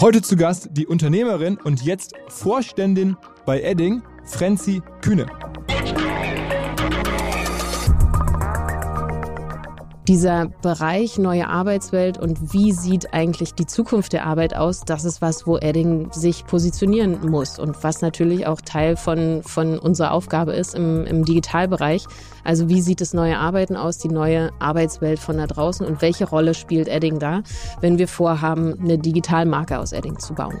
Heute zu Gast die Unternehmerin und jetzt Vorständin bei Edding, Frenzi Kühne. Dieser Bereich neue Arbeitswelt und wie sieht eigentlich die Zukunft der Arbeit aus, das ist was, wo Edding sich positionieren muss und was natürlich auch Teil von, von unserer Aufgabe ist im, im Digitalbereich. Also wie sieht das neue Arbeiten aus, die neue Arbeitswelt von da draußen und welche Rolle spielt Edding da, wenn wir vorhaben, eine Digitalmarke aus Edding zu bauen.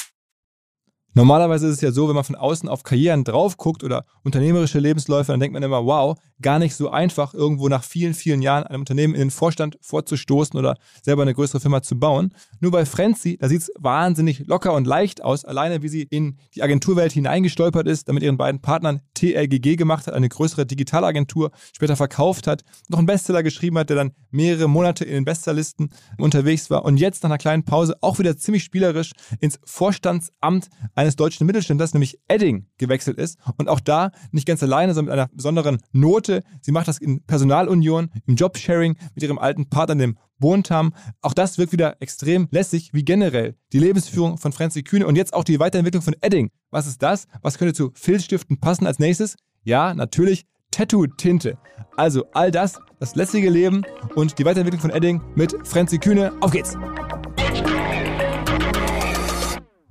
Normalerweise ist es ja so, wenn man von außen auf Karrieren drauf guckt oder unternehmerische Lebensläufe, dann denkt man immer, wow, gar nicht so einfach, irgendwo nach vielen, vielen Jahren einem Unternehmen in den Vorstand vorzustoßen oder selber eine größere Firma zu bauen. Nur bei Frenzy, da sieht es wahnsinnig locker und leicht aus, alleine wie sie in die Agenturwelt hineingestolpert ist, damit ihren beiden Partnern TLGG gemacht hat, eine größere Digitalagentur, später verkauft hat, noch einen Bestseller geschrieben hat, der dann mehrere Monate in den Bestsellerlisten unterwegs war und jetzt nach einer kleinen Pause auch wieder ziemlich spielerisch ins Vorstandsamt eines deutschen Mittelständlers, nämlich Edding, gewechselt ist und auch da nicht ganz alleine, sondern mit einer besonderen Note. Sie macht das in Personalunion, im Jobsharing mit ihrem alten Partner, dem Bontam. Auch das wirkt wieder extrem lässig, wie generell die Lebensführung von Franzi Kühne und jetzt auch die Weiterentwicklung von Edding. Was ist das? Was könnte zu Filzstiften passen als nächstes? Ja, natürlich Tattoo-Tinte. Also all das, das lässige Leben und die Weiterentwicklung von Edding mit Franzi Kühne. Auf geht's!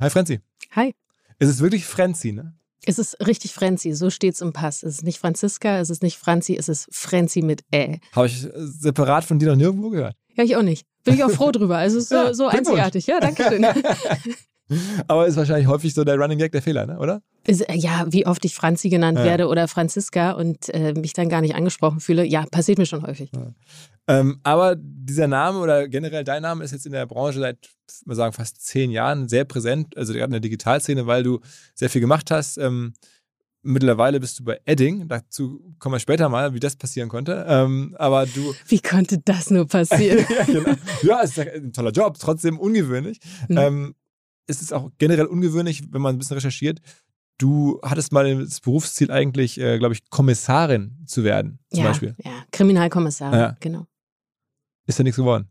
Hi Franzi. Hi. Es ist wirklich Frenzi, ne? Es ist richtig Frenzi, so steht's im Pass. Es ist nicht Franziska, es ist nicht Franzi, es ist Frenzi mit Ä. Habe ich äh, separat von dir noch nirgendwo gehört. Ja, ich auch nicht. Bin ich auch froh drüber. Also es ist so, Ja, so einzigartig. Ja, danke schön. Aber ist wahrscheinlich häufig so der Running Gag der Fehler, ne? oder? Ist, äh, ja, wie oft ich Franzi genannt Ja. werde oder Franziska und äh, mich dann gar nicht angesprochen fühle, ja, passiert mir schon häufig. Ähm, aber dieser Name oder generell dein Name ist jetzt in der Branche seit, ich mal sagen, fast zehn Jahren sehr präsent, also gerade in der Digitalszene, weil du sehr viel gemacht hast. Ähm, mittlerweile bist du bei Edding, dazu kommen wir später mal, wie das passieren konnte. Ähm, aber du, Wie konnte das nur passieren? ja, genau. ja, es ist ein toller Job, trotzdem ungewöhnlich. Mhm. Ähm, es ist auch generell ungewöhnlich, wenn man ein bisschen recherchiert. Du hattest mal das Berufsziel eigentlich, äh, glaube ich, Kommissarin zu werden, zum ja, Beispiel. ja, Kriminalkommissar, Ja. genau. Ist ja nichts geworden.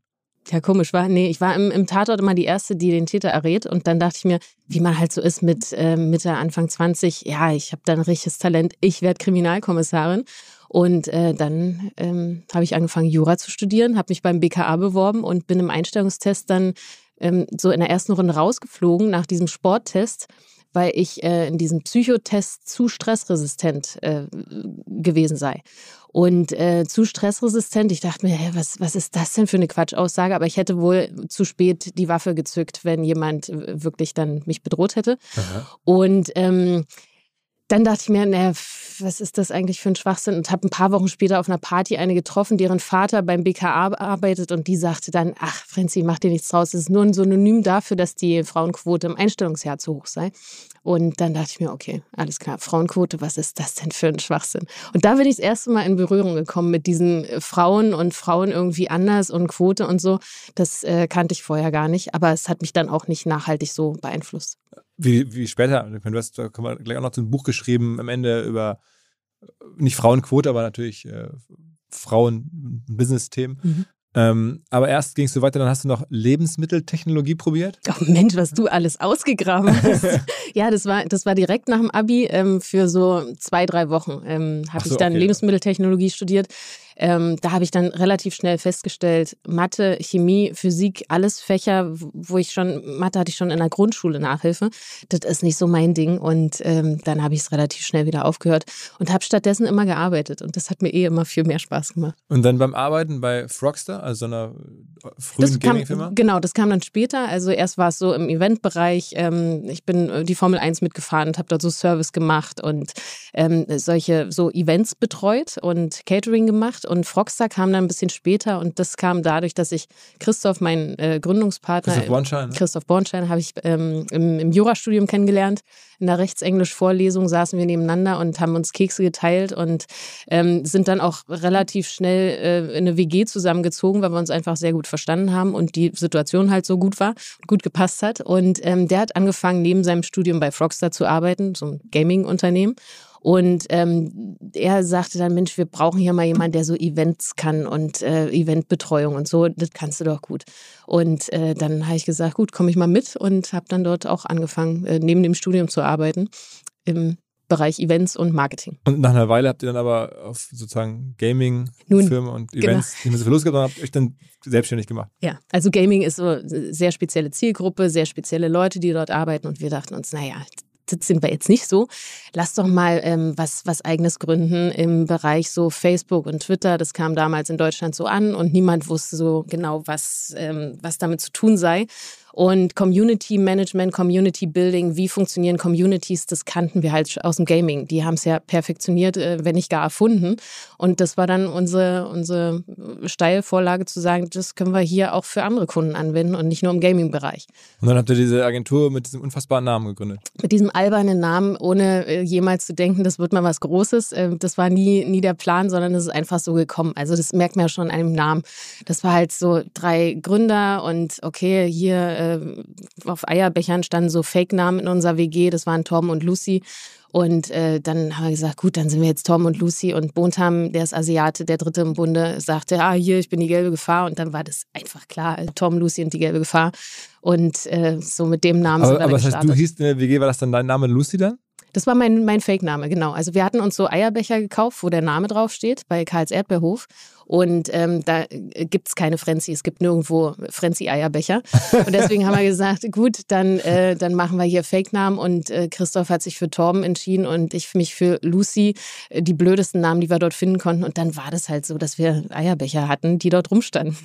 Ja, komisch, war. Nee, ich war im, im Tatort immer die Erste, die den Täter errät. Und dann dachte ich mir, wie man halt so ist mit äh, Mitte, Anfang 20, ja, ich habe da ein richtiges Talent, ich werde Kriminalkommissarin. Und äh, dann ähm, habe ich angefangen, Jura zu studieren, habe mich beim BKA beworben und bin im Einstellungstest dann ähm, so in der ersten Runde rausgeflogen nach diesem Sporttest, weil ich äh, in diesem Psychotest zu stressresistent äh, gewesen sei. Und äh, zu stressresistent, ich dachte mir, hä, was, was ist das denn für eine Quatschaussage? Aber ich hätte wohl zu spät die Waffe gezückt, wenn jemand wirklich dann mich bedroht hätte. Und ähm, dann dachte ich mir, naja, was ist das eigentlich für ein Schwachsinn? Und habe ein paar Wochen später auf einer Party eine getroffen, deren Vater beim BKA arbeitet und die sagte dann, ach, Frenzi, mach dir nichts draus. Das ist nur ein Synonym dafür, dass die Frauenquote im Einstellungsjahr zu hoch sei. Und dann dachte ich mir, okay, alles klar, Frauenquote, was ist das denn für ein Schwachsinn? Und da bin ich das erste Mal in Berührung gekommen mit diesen äh, Frauen und Frauen irgendwie anders und Quote und so. Das äh, kannte ich vorher gar nicht, aber es hat mich dann auch nicht nachhaltig so beeinflusst. Wie, wie später, du hast da kommen wir gleich auch noch so ein Buch geschrieben, am Ende über nicht Frauenquote, aber natürlich äh, Frauen-Business-Themen. Mhm. Ähm, aber erst gingst du weiter, dann hast du noch Lebensmitteltechnologie probiert. Oh Mensch, was du alles ausgegraben hast. ja, das war, das war direkt nach dem Abi ähm, für so zwei, drei Wochen. Ähm, habe so, ich dann okay. Lebensmitteltechnologie studiert. Ähm, da habe ich dann relativ schnell festgestellt, Mathe, Chemie, Physik, alles Fächer, wo ich schon, Mathe hatte ich schon in der Grundschule Nachhilfe. Das ist nicht so mein Ding. Und ähm, dann habe ich es relativ schnell wieder aufgehört und habe stattdessen immer gearbeitet. Und das hat mir eh immer viel mehr Spaß gemacht. Und dann beim Arbeiten bei Frogster, also einer frühen Gaming-Firma? Genau, das kam dann später. Also erst war es so im Eventbereich. Ähm, ich bin äh, die Formel 1 mitgefahren und habe dort so Service gemacht und ähm, solche so Events betreut und Catering gemacht. Und Frogstar kam dann ein bisschen später und das kam dadurch, dass ich Christoph, meinen äh, Gründungspartner, Christoph Bornschein, ne? Christoph Bornschein habe ich ähm, im, im Jurastudium kennengelernt. In der Rechtsenglisch-Vorlesung saßen wir nebeneinander und haben uns Kekse geteilt und ähm, sind dann auch relativ schnell äh, in eine WG zusammengezogen, weil wir uns einfach sehr gut verstanden haben und die Situation halt so gut war, gut gepasst hat. Und ähm, der hat angefangen, neben seinem Studium bei Frogstar zu arbeiten, so ein Gaming-Unternehmen. Und ähm, er sagte dann, Mensch, wir brauchen hier mal jemanden, der so Events kann und äh, Eventbetreuung und so, das kannst du doch gut. Und äh, dann habe ich gesagt, gut, komme ich mal mit und habe dann dort auch angefangen, äh, neben dem Studium zu arbeiten im Bereich Events und Marketing. Und nach einer Weile habt ihr dann aber auf sozusagen Gaming-Firmen und genau. Events genau. nicht mehr so viel Lust gehabt und habt euch dann selbstständig gemacht. Ja, also Gaming ist so eine sehr spezielle Zielgruppe, sehr spezielle Leute, die dort arbeiten und wir dachten uns, naja, sind wir jetzt nicht so. Lass doch mal ähm, was, was eigenes gründen im Bereich so Facebook und Twitter. Das kam damals in Deutschland so an und niemand wusste so genau, was, ähm, was damit zu tun sei. Und Community Management, Community Building, wie funktionieren Communities, das kannten wir halt aus dem Gaming. Die haben es ja perfektioniert, äh, wenn nicht gar erfunden. Und das war dann unsere, unsere Steilvorlage zu sagen, das können wir hier auch für andere Kunden anwenden und nicht nur im Gaming-Bereich. Und dann habt ihr diese Agentur mit diesem unfassbaren Namen gegründet. Mit diesem albernen Namen, ohne äh, jemals zu denken, das wird mal was Großes. Ähm, das war nie, nie der Plan, sondern es ist einfach so gekommen. Also das merkt man ja schon an einem Namen. Das war halt so drei Gründer und okay, hier äh, auf Eierbechern standen so Fake-Namen in unserer WG, das waren Tom und Lucy. Und äh, dann haben wir gesagt, gut, dann sind wir jetzt Tom und Lucy und Bontam, der ist Asiate, der Dritte im Bunde, sagte, ah, hier, ich bin die gelbe Gefahr. Und dann war das einfach klar, Tom, Lucy und die gelbe Gefahr. Und äh, so mit dem Namen aber, sind wir Aber was heißt, du hieß in der WG, war das dann dein Name Lucy dann? Das war mein, mein Fake-Name, genau. Also wir hatten uns so Eierbecher gekauft, wo der Name draufsteht, bei Karls Erdbeerhof. Und ähm, da gibt es keine Frenzy, es gibt nirgendwo Frenzy-Eierbecher. Und deswegen haben wir gesagt, gut, dann, äh, dann machen wir hier Fake-Namen. Und äh, Christoph hat sich für Torben entschieden und ich mich für Lucy, äh, die blödesten Namen, die wir dort finden konnten. Und dann war das halt so, dass wir Eierbecher hatten, die dort rumstanden.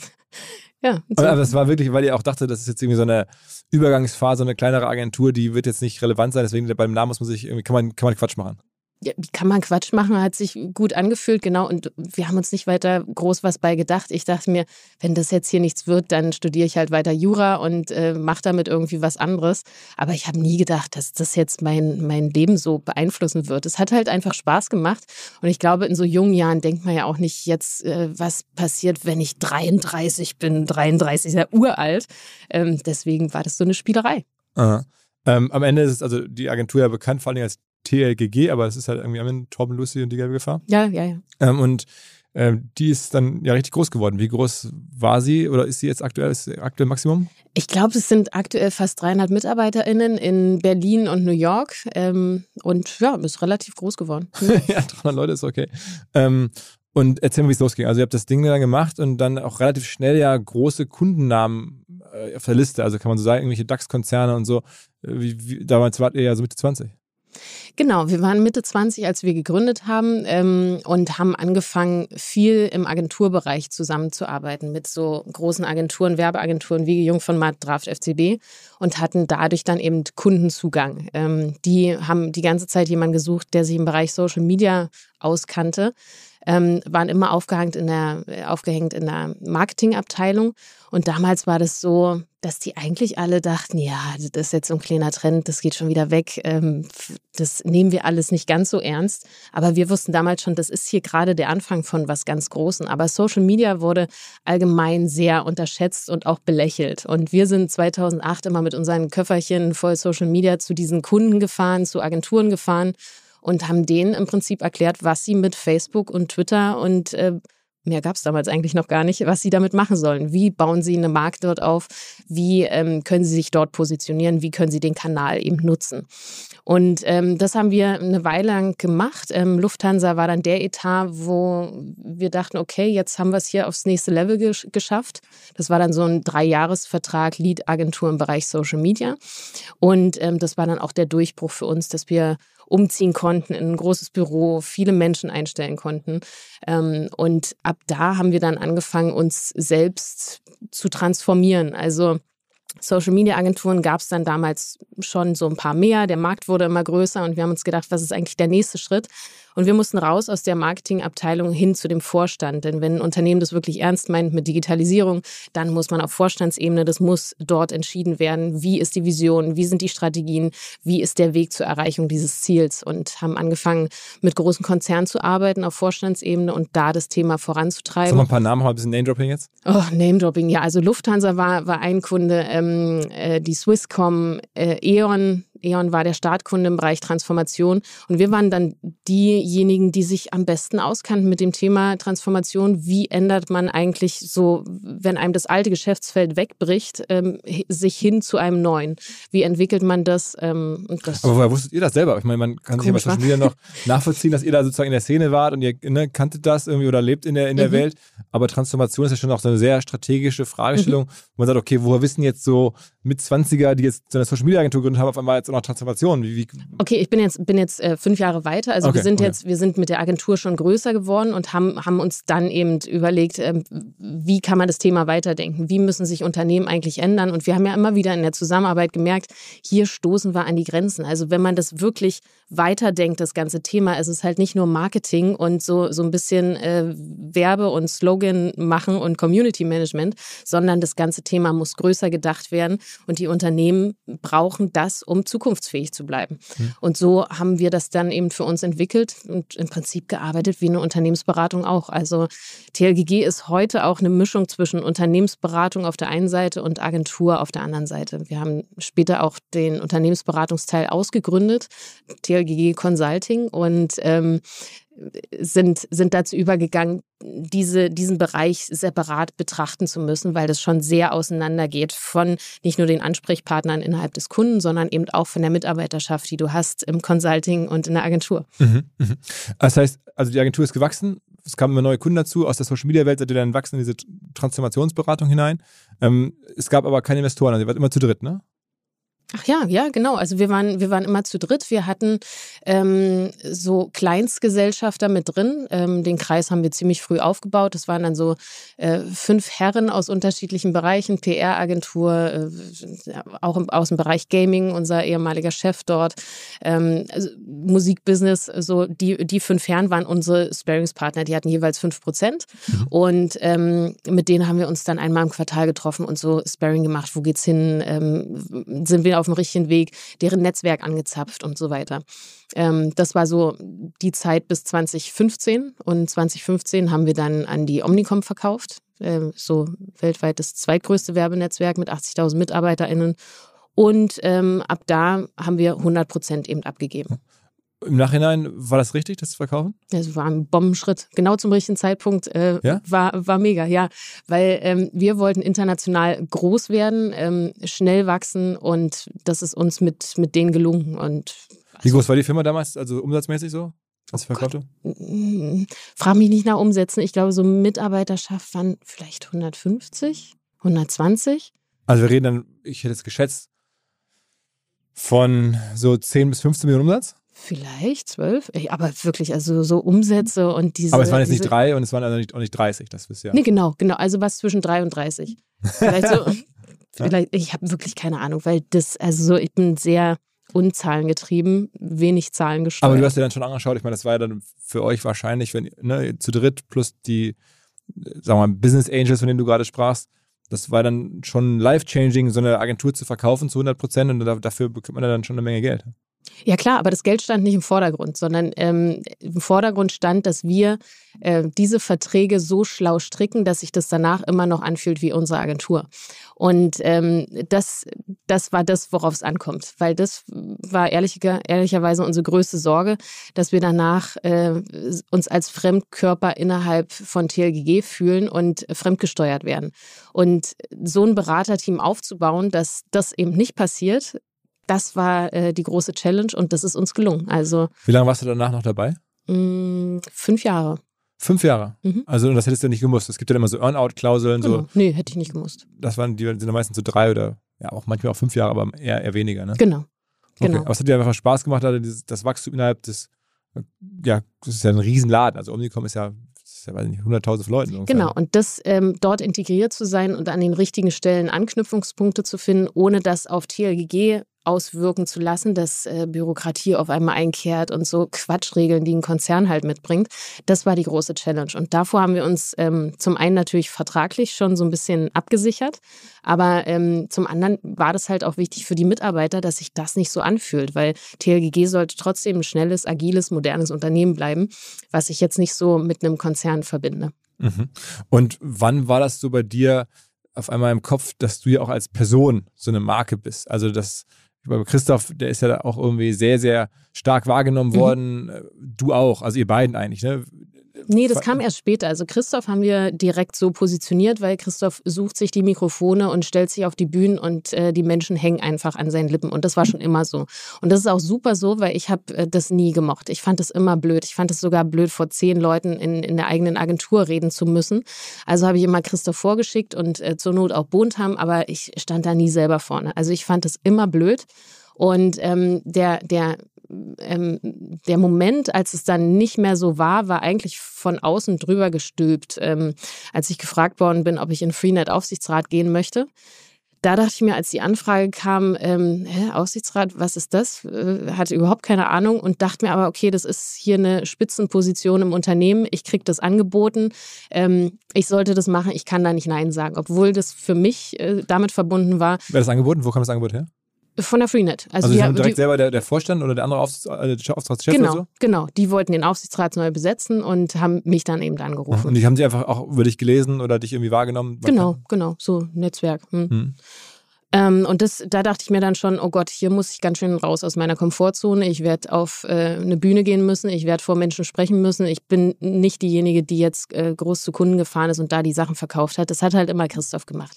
Ja, so. Aber es war wirklich, weil ihr auch dachte, das ist jetzt irgendwie so eine Übergangsphase, eine kleinere Agentur, die wird jetzt nicht relevant sein, deswegen beim Namen muss man sich irgendwie, kann man, kann man Quatsch machen ja, wie kann man Quatsch machen? Hat sich gut angefühlt, genau. Und wir haben uns nicht weiter groß was bei gedacht. Ich dachte mir, wenn das jetzt hier nichts wird, dann studiere ich halt weiter Jura und äh, mache damit irgendwie was anderes. Aber ich habe nie gedacht, dass das jetzt mein, mein Leben so beeinflussen wird. Es hat halt einfach Spaß gemacht. Und ich glaube, in so jungen Jahren denkt man ja auch nicht jetzt, äh, was passiert, wenn ich 33 bin. 33 ist ja uralt. Ähm, deswegen war das so eine Spielerei. Ähm, am Ende ist es also die Agentur ja bekannt, vor allem als TLGG, aber es ist halt irgendwie am Torben Lucy und die gelbe Gefahr. Ja, ja, ja. Ähm, und ähm, die ist dann ja richtig groß geworden. Wie groß war sie oder ist sie jetzt aktuell, ist sie aktuell Maximum? Ich glaube, es sind aktuell fast 300 MitarbeiterInnen in Berlin und New York. Ähm, und ja, ist relativ groß geworden. ja, 300 Leute ist okay. Ähm, und erzähl mal, wie es losging. Also ihr habt das Ding dann gemacht und dann auch relativ schnell ja große Kundennamen äh, auf der Liste. Also kann man so sagen, irgendwelche DAX-Konzerne und so. Äh, wie, wie, damals wart ihr ja so Mitte 20. Genau, wir waren Mitte 20, als wir gegründet haben ähm, und haben angefangen, viel im Agenturbereich zusammenzuarbeiten mit so großen Agenturen, Werbeagenturen wie Jung von Matt, Draft FCB und hatten dadurch dann eben Kundenzugang. Ähm, die haben die ganze Zeit jemanden gesucht, der sich im Bereich Social Media auskannte ähm, waren immer aufgehängt in der, aufgehängt in der Marketingabteilung. Und damals war das so, dass die eigentlich alle dachten, ja, das ist jetzt so ein kleiner Trend, das geht schon wieder weg. Ähm, das nehmen wir alles nicht ganz so ernst. Aber wir wussten damals schon, das ist hier gerade der Anfang von was ganz Großen. Aber Social Media wurde allgemein sehr unterschätzt und auch belächelt. Und wir sind 2008 immer mit unseren Köfferchen voll Social Media zu diesen Kunden gefahren, zu Agenturen gefahren und haben denen im Prinzip erklärt, was sie mit Facebook und Twitter und äh, mehr gab es damals eigentlich noch gar nicht, was sie damit machen sollen. Wie bauen sie eine Marke dort auf? Wie ähm, können sie sich dort positionieren? Wie können sie den Kanal eben nutzen? Und ähm, das haben wir eine Weile lang gemacht. Ähm, Lufthansa war dann der Etat, wo wir dachten, okay, jetzt haben wir es hier aufs nächste Level gesch geschafft. Das war dann so ein Dreijahresvertrag Lead-Agentur im Bereich Social Media. Und ähm, das war dann auch der Durchbruch für uns, dass wir umziehen konnten in ein großes Büro, viele Menschen einstellen konnten. Ähm, und ab da haben wir dann angefangen, uns selbst zu transformieren. Also Social Media Agenturen gab es dann damals schon so ein paar mehr. Der Markt wurde immer größer und wir haben uns gedacht, was ist eigentlich der nächste Schritt? Und wir mussten raus aus der Marketingabteilung hin zu dem Vorstand. Denn wenn ein Unternehmen das wirklich ernst meint mit Digitalisierung, dann muss man auf Vorstandsebene, das muss dort entschieden werden. Wie ist die Vision? Wie sind die Strategien? Wie ist der Weg zur Erreichung dieses Ziels? Und haben angefangen, mit großen Konzernen zu arbeiten auf Vorstandsebene und da das Thema voranzutreiben. Sag mal ein paar Namen, ein bisschen Name-Dropping jetzt. Oh, Name-Dropping, ja. Also Lufthansa war, war ein Kunde, ähm, äh, die Swisscom, äh, E.ON, E.ON war der Startkunde im Bereich Transformation und wir waren dann diejenigen, die sich am besten auskannten mit dem Thema Transformation. Wie ändert man eigentlich so, wenn einem das alte Geschäftsfeld wegbricht, ähm, sich hin zu einem neuen? Wie entwickelt man das? Ähm, das Aber woher wusstet ihr das selber? Ich meine, man kann sich ja bei Social Media noch nachvollziehen, dass ihr da sozusagen in der Szene wart und ihr ne, kanntet das irgendwie oder lebt in der, in der mhm. Welt. Aber Transformation ist ja schon auch so eine sehr strategische Fragestellung, mhm. wo man sagt, okay, woher wissen jetzt so mit 20er, die jetzt so eine Social Media Agentur gegründet haben, auf einmal jetzt noch Transformation? Wie, wie okay, ich bin jetzt, bin jetzt äh, fünf Jahre weiter. Also okay, wir sind okay. jetzt, wir sind mit der Agentur schon größer geworden und haben, haben uns dann eben überlegt, äh, wie kann man das Thema weiterdenken? Wie müssen sich Unternehmen eigentlich ändern? Und wir haben ja immer wieder in der Zusammenarbeit gemerkt, hier stoßen wir an die Grenzen. Also wenn man das wirklich weiterdenkt, das ganze Thema, ist es halt nicht nur Marketing und so, so ein bisschen äh, Werbe- und Slogan machen und Community Management, sondern das ganze Thema muss größer gedacht werden und die Unternehmen brauchen das, um zukunftsfähig zu bleiben. Mhm. Und so haben wir das dann eben für uns entwickelt und im Prinzip gearbeitet wie eine Unternehmensberatung auch. Also TLGG ist heute auch eine Mischung zwischen Unternehmensberatung auf der einen Seite und Agentur auf der anderen Seite. Wir haben später auch den Unternehmensberatungsteil ausgegründet, TLGG Consulting und ähm, sind, sind dazu übergegangen, diese, diesen Bereich separat betrachten zu müssen, weil das schon sehr auseinandergeht von nicht nur den Ansprechpartnern innerhalb des Kunden, sondern eben auch von der Mitarbeiterschaft, die du hast im Consulting und in der Agentur. Mhm, mh. Das heißt, also die Agentur ist gewachsen, es kamen immer neue Kunden dazu, aus der Social Media Welt seid ihr dann wachsen in diese Transformationsberatung hinein. Ähm, es gab aber keine Investoren, also ihr wart immer zu dritt, ne? Ach ja, ja, genau. Also wir waren, wir waren immer zu dritt. Wir hatten ähm, so Kleinstgesellschafter mit drin. Ähm, den Kreis haben wir ziemlich früh aufgebaut. Das waren dann so äh, fünf Herren aus unterschiedlichen Bereichen, PR-Agentur, äh, auch im, aus dem Bereich Gaming, unser ehemaliger Chef dort, ähm, also Musikbusiness. So die, die fünf Herren waren unsere Sparingspartner. Die hatten jeweils fünf Prozent. Mhm. Und ähm, mit denen haben wir uns dann einmal im Quartal getroffen und so Sparing gemacht. Wo geht's hin? Ähm, sind wir auf dem richtigen Weg, deren Netzwerk angezapft und so weiter. Ähm, das war so die Zeit bis 2015 und 2015 haben wir dann an die Omnicom verkauft, äh, so weltweit das zweitgrößte Werbenetzwerk mit 80.000 MitarbeiterInnen. Und ähm, ab da haben wir 100 Prozent eben abgegeben. Im Nachhinein war das richtig, das zu verkaufen? Es war ein Bombenschritt. Genau zum richtigen Zeitpunkt äh, ja? war, war mega, ja. Weil ähm, wir wollten international groß werden, ähm, schnell wachsen und das ist uns mit, mit denen gelungen. Und also, Wie groß war die Firma damals, also umsatzmäßig so? Als oh verkaufte? Frag mich nicht nach Umsätzen. Ich glaube, so Mitarbeiterschaft waren vielleicht 150, 120. Also wir reden dann, ich hätte es geschätzt, von so 10 bis 15 Millionen Umsatz? Vielleicht zwölf, aber wirklich, also so Umsätze und diese. Aber es waren jetzt nicht drei und es waren also nicht, auch nicht 30, das wisst ihr ja. Nee, genau, genau. Also was zwischen drei und 30. Vielleicht so. vielleicht, ich habe wirklich keine Ahnung, weil das, also so, ich bin sehr unzahlengetrieben, wenig Zahlen gesteuert. Aber du hast dir dann schon angeschaut, ich meine, das war ja dann für euch wahrscheinlich, wenn ne, zu dritt plus die, sagen wir mal, Business Angels, von denen du gerade sprachst, das war dann schon life-changing, so eine Agentur zu verkaufen zu 100 Prozent und da- dafür bekommt man dann schon eine Menge Geld. Ja klar, aber das Geld stand nicht im Vordergrund, sondern ähm, im Vordergrund stand, dass wir äh, diese Verträge so schlau stricken, dass sich das danach immer noch anfühlt wie unsere Agentur. Und ähm, das, das war das, worauf es ankommt, weil das war ehrlicher, ehrlicherweise unsere größte Sorge, dass wir danach äh, uns als Fremdkörper innerhalb von TLGG fühlen und fremdgesteuert werden. Und so ein Beraterteam aufzubauen, dass das eben nicht passiert, das war äh, die große Challenge und das ist uns gelungen. Also Wie lange warst du danach noch dabei? mh, fünf Jahre. Fünf Jahre. Mhm. Also das hättest du nicht gemusst. Es gibt ja immer so Earn-out-Klauseln, Genau. so, Nee, hätte ich nicht gemusst. das waren die sind dann meistens so drei oder ja auch manchmal auch fünf Jahre, aber eher, eher weniger, ne? Genau. Okay. Genau. Aber es hat dir einfach Spaß gemacht, also dieses, das Wachstum innerhalb des, ja, das ist ja ein Riesenladen. Also Omnicom ist ja, ja weiß nicht, 100.000 Leuten. ungefähr. Genau, und das ähm, dort integriert zu sein und an den richtigen Stellen Anknüpfungspunkte zu finden, ohne das auf TLGG auswirken zu lassen, dass äh, Bürokratie auf einmal einkehrt und so Quatschregeln, die ein Konzern halt mitbringt. Das war die große Challenge. Und davor haben wir uns ähm, zum einen natürlich vertraglich schon so ein bisschen abgesichert, aber ähm, zum anderen war das halt auch wichtig für die Mitarbeiter, dass sich das nicht so anfühlt, weil TLGG sollte trotzdem ein schnelles, agiles, modernes Unternehmen bleiben, was ich jetzt nicht so mit einem Konzern verbinde. Mhm. Und wann war das so bei dir auf einmal im Kopf, dass du ja auch als Person so eine Marke bist? Also das, bei Christoph, der ist ja auch irgendwie sehr, sehr stark wahrgenommen Mhm. worden. Äh, Du auch, also ihr beiden eigentlich, ne? Nee, das kam erst später. Also Christoph haben wir direkt so positioniert, weil Christoph sucht sich die Mikrofone und stellt sich auf die Bühnen und äh, die Menschen hängen einfach an seinen Lippen. Und das war schon immer so. Und das ist auch super so, weil ich habe äh, das nie gemocht. Ich fand das immer blöd. Ich fand es sogar blöd, vor zehn Leuten in, in der eigenen Agentur reden zu müssen. Also habe ich immer Christoph vorgeschickt und äh, zur Not auch Bontam, aber ich stand da nie selber vorne. Also ich fand das immer blöd. Und ähm, der, der ähm, der Moment, als es dann nicht mehr so war, war eigentlich von außen drüber gestülpt, ähm, als ich gefragt worden bin, ob ich in Freenet Aufsichtsrat gehen möchte. Da dachte ich mir, als die Anfrage kam, ähm, hä, Aufsichtsrat, was ist das? Äh, hatte überhaupt keine Ahnung und dachte mir aber, okay, das ist hier eine Spitzenposition im Unternehmen. Ich kriege das angeboten. Ähm, ich sollte das machen. Ich kann da nicht Nein sagen, obwohl das für mich äh, damit verbunden war Wer das angeboten? Wo kam das Angebot her? Von der Freenet. Also, die- die haben direkt die- selber der, der Vorstand oder der andere Aufsichts, äh, Aufsichtsratschef Genau, oder so? genau. Die wollten den Aufsichtsrat neu besetzen und haben mich dann eben angerufen. Und die haben sie einfach auch über dich gelesen oder dich irgendwie wahrgenommen? Genau, genau, so Netzwerk. Hm. Hm. Ähm, und das, da dachte ich mir dann schon, oh Gott, hier muss ich ganz schön raus aus meiner Komfortzone. Ich werde auf äh, eine Bühne gehen müssen, ich werde vor Menschen sprechen müssen. Ich bin nicht diejenige, die jetzt äh, groß zu Kunden gefahren ist und da die Sachen verkauft hat. Das hat halt immer Christoph gemacht.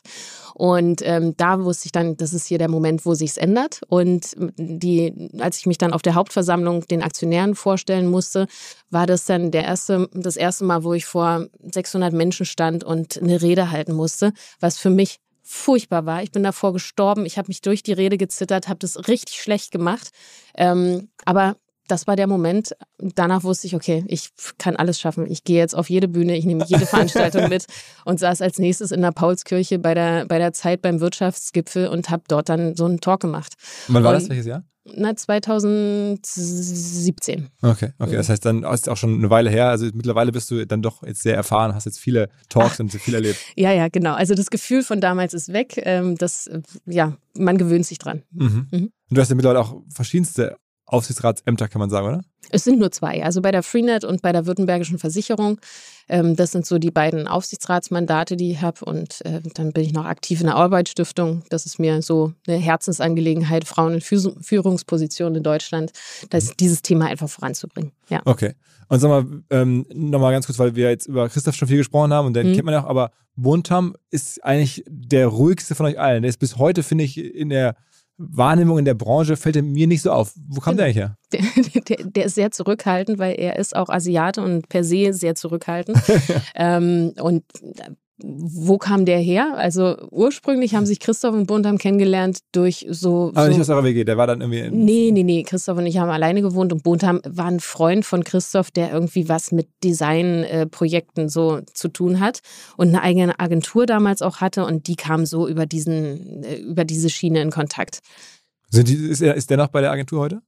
Und ähm, da wusste ich dann, das ist hier der Moment, wo sich's ändert. Und die, als ich mich dann auf der Hauptversammlung den Aktionären vorstellen musste, war das dann der erste, das erste Mal, wo ich vor 600 Menschen stand und eine Rede halten musste, was für mich furchtbar war. Ich bin davor gestorben. Ich habe mich durch die Rede gezittert, habe das richtig schlecht gemacht. Ähm, aber das war der Moment. Danach wusste ich, okay, ich kann alles schaffen. Ich gehe jetzt auf jede Bühne, ich nehme jede Veranstaltung mit und saß als nächstes in der Paulskirche bei der, bei der Zeit beim Wirtschaftsgipfel und habe dort dann so einen Talk gemacht. Wann war Und- das? Welches Jahr? Na, 2017. Okay, okay. Das heißt, dann ist auch schon eine Weile her. Also mittlerweile bist du dann doch jetzt sehr erfahren, hast jetzt viele Talks und so viel erlebt. Ja, ja, genau. Also das Gefühl von damals ist weg. Ähm, das, äh, ja, man gewöhnt sich dran. Mhm. Mhm. Und du hast ja mittlerweile auch verschiedenste Aufsichtsratsämter, kann man sagen, oder? Es sind nur zwei, also bei der Freenet und bei der Württembergischen Versicherung. Ähm, das sind so die beiden Aufsichtsratsmandate, die ich habe. Und äh, dann bin ich noch aktiv in der Arbeitsstiftung. Das ist mir so eine Herzensangelegenheit, Frauen in Führungs- Führungspositionen in Deutschland, das, dieses Thema einfach voranzubringen. Ja. Okay. Und sag mal, ähm, nochmal ganz kurz, weil wir jetzt über Christoph schon viel gesprochen haben und den Mhm. kennt man ja auch, aber Bontam ist eigentlich der ruhigste von euch allen. Der ist bis heute, finde ich, in der Wahrnehmung in der Branche, fällt mir nicht so auf. Wo kam der eigentlich her? Der, der, der ist sehr zurückhaltend, weil er ist auch Asiate und per se sehr zurückhaltend. ähm, und wo kam der her? Also ursprünglich haben sich Christoph und Buntham kennengelernt durch so. Aber so nicht aus eurer WG, der war dann irgendwie. In, Nee, nee, nee. Christoph und ich haben alleine gewohnt und Bontham war ein Freund von Christoph, der irgendwie was mit Designprojekten so zu tun hat und eine eigene Agentur damals auch hatte und die kam so über diesen, äh, über diese Schiene in Kontakt. Sind die, ist, er, ist der noch bei der Agentur heute?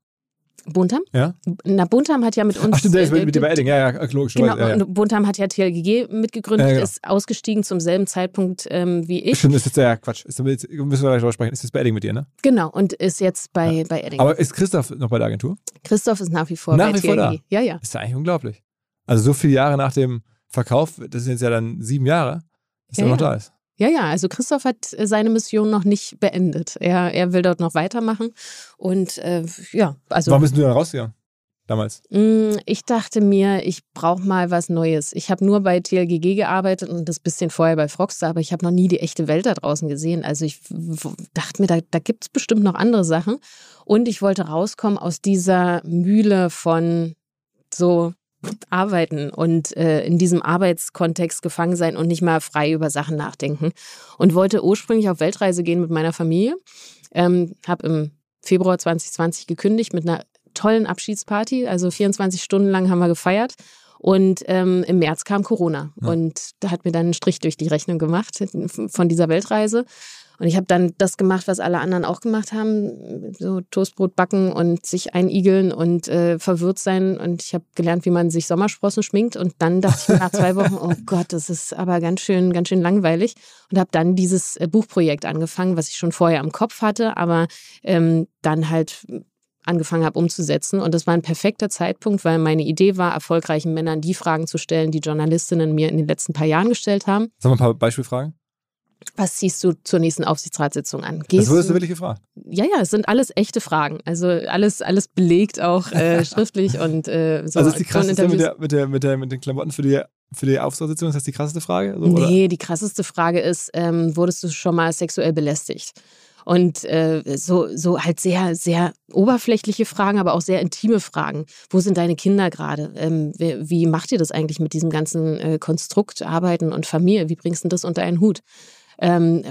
Bontham? Ja. Na, Bontham hat ja mit uns. Ach, stimmt, der ist äh, mit, mit dir bei Edding. Ja, ja, logisch. Genau, ja, ja. und Bontham hat ja TLGG mitgegründet, Ja, genau. ist ausgestiegen zum selben Zeitpunkt ähm, wie ich. Stimmt, das ist jetzt ja Quatsch. Ist, müssen wir gleich drüber sprechen. Ist jetzt bei Edding mit dir, ne? Genau, und ist jetzt bei, bei Edding. Aber ist Christoph noch bei der Agentur? Christoph ist nach wie vor Nach bei wie vor TLGG. da? Ja, ja. Ist ja eigentlich unglaublich. Also so viele Jahre nach dem Verkauf, das sind jetzt ja dann sieben Jahre, dass er noch da ist. Ja, ja, also Christoph hat äh, seine Mission noch nicht beendet. Er, er will dort noch weitermachen. Und äh, ja, also Warum bist du dann rausgegangen? Damals. mh, ich dachte mir, ich brauche mal was Neues. Ich habe nur bei TLGG gearbeitet und das bisschen vorher bei Frogstar, aber ich habe noch nie die echte Welt da draußen gesehen. Also ich dachte mir, da, da gibt es bestimmt noch andere Sachen. Und ich wollte rauskommen aus dieser Mühle von so arbeiten und äh, in diesem Arbeitskontext gefangen sein und nicht mal frei über Sachen nachdenken. Und wollte ursprünglich auf Weltreise gehen mit meiner Familie. Ähm, habe im Februar 2020 gekündigt mit einer tollen Abschiedsparty. Also 24 Stunden lang haben wir gefeiert. Und ähm, im März kam Corona. Ja. Und da hat mir dann einen Strich durch die Rechnung gemacht von dieser Weltreise. Und ich habe dann das gemacht, was alle anderen auch gemacht haben, so Toastbrot backen und sich einigeln und äh, verwirrt sein. Und ich habe gelernt, wie man sich Sommersprossen schminkt. Und dann dachte ich mir nach zwei Wochen, oh Gott, das ist aber ganz schön, ganz schön langweilig. Und habe dann dieses äh, Buchprojekt angefangen, was ich schon vorher im Kopf hatte, aber ähm, dann halt angefangen habe umzusetzen. Und das war ein perfekter Zeitpunkt, weil meine Idee war, erfolgreichen Männern die Fragen zu stellen, die Journalistinnen mir in den letzten paar Jahren gestellt haben. Sag mal ein paar Beispielfragen. Was ziehst du zur nächsten Aufsichtsratssitzung an? Das Gehst wurdest du wirklich gefragt. ja, ja, es sind alles echte Fragen. Also alles, alles belegt auch äh, schriftlich und äh, so. also ist die krasseste mit, der, mit, der, mit, der, mit den Klamotten für die, für die Aufsichtsratssitzung? Ist das die krasseste Frage? So, oder? Nee, die krasseste Frage ist, ähm, wurdest du schon mal sexuell belästigt? Und äh, so, so halt sehr, sehr oberflächliche Fragen, aber auch sehr intime Fragen. Wo sind deine Kinder gerade? Ähm, wie, wie macht ihr das eigentlich mit diesem ganzen äh, Konstrukt Arbeiten und Familie? Wie bringst du das unter einen Hut? Ähm,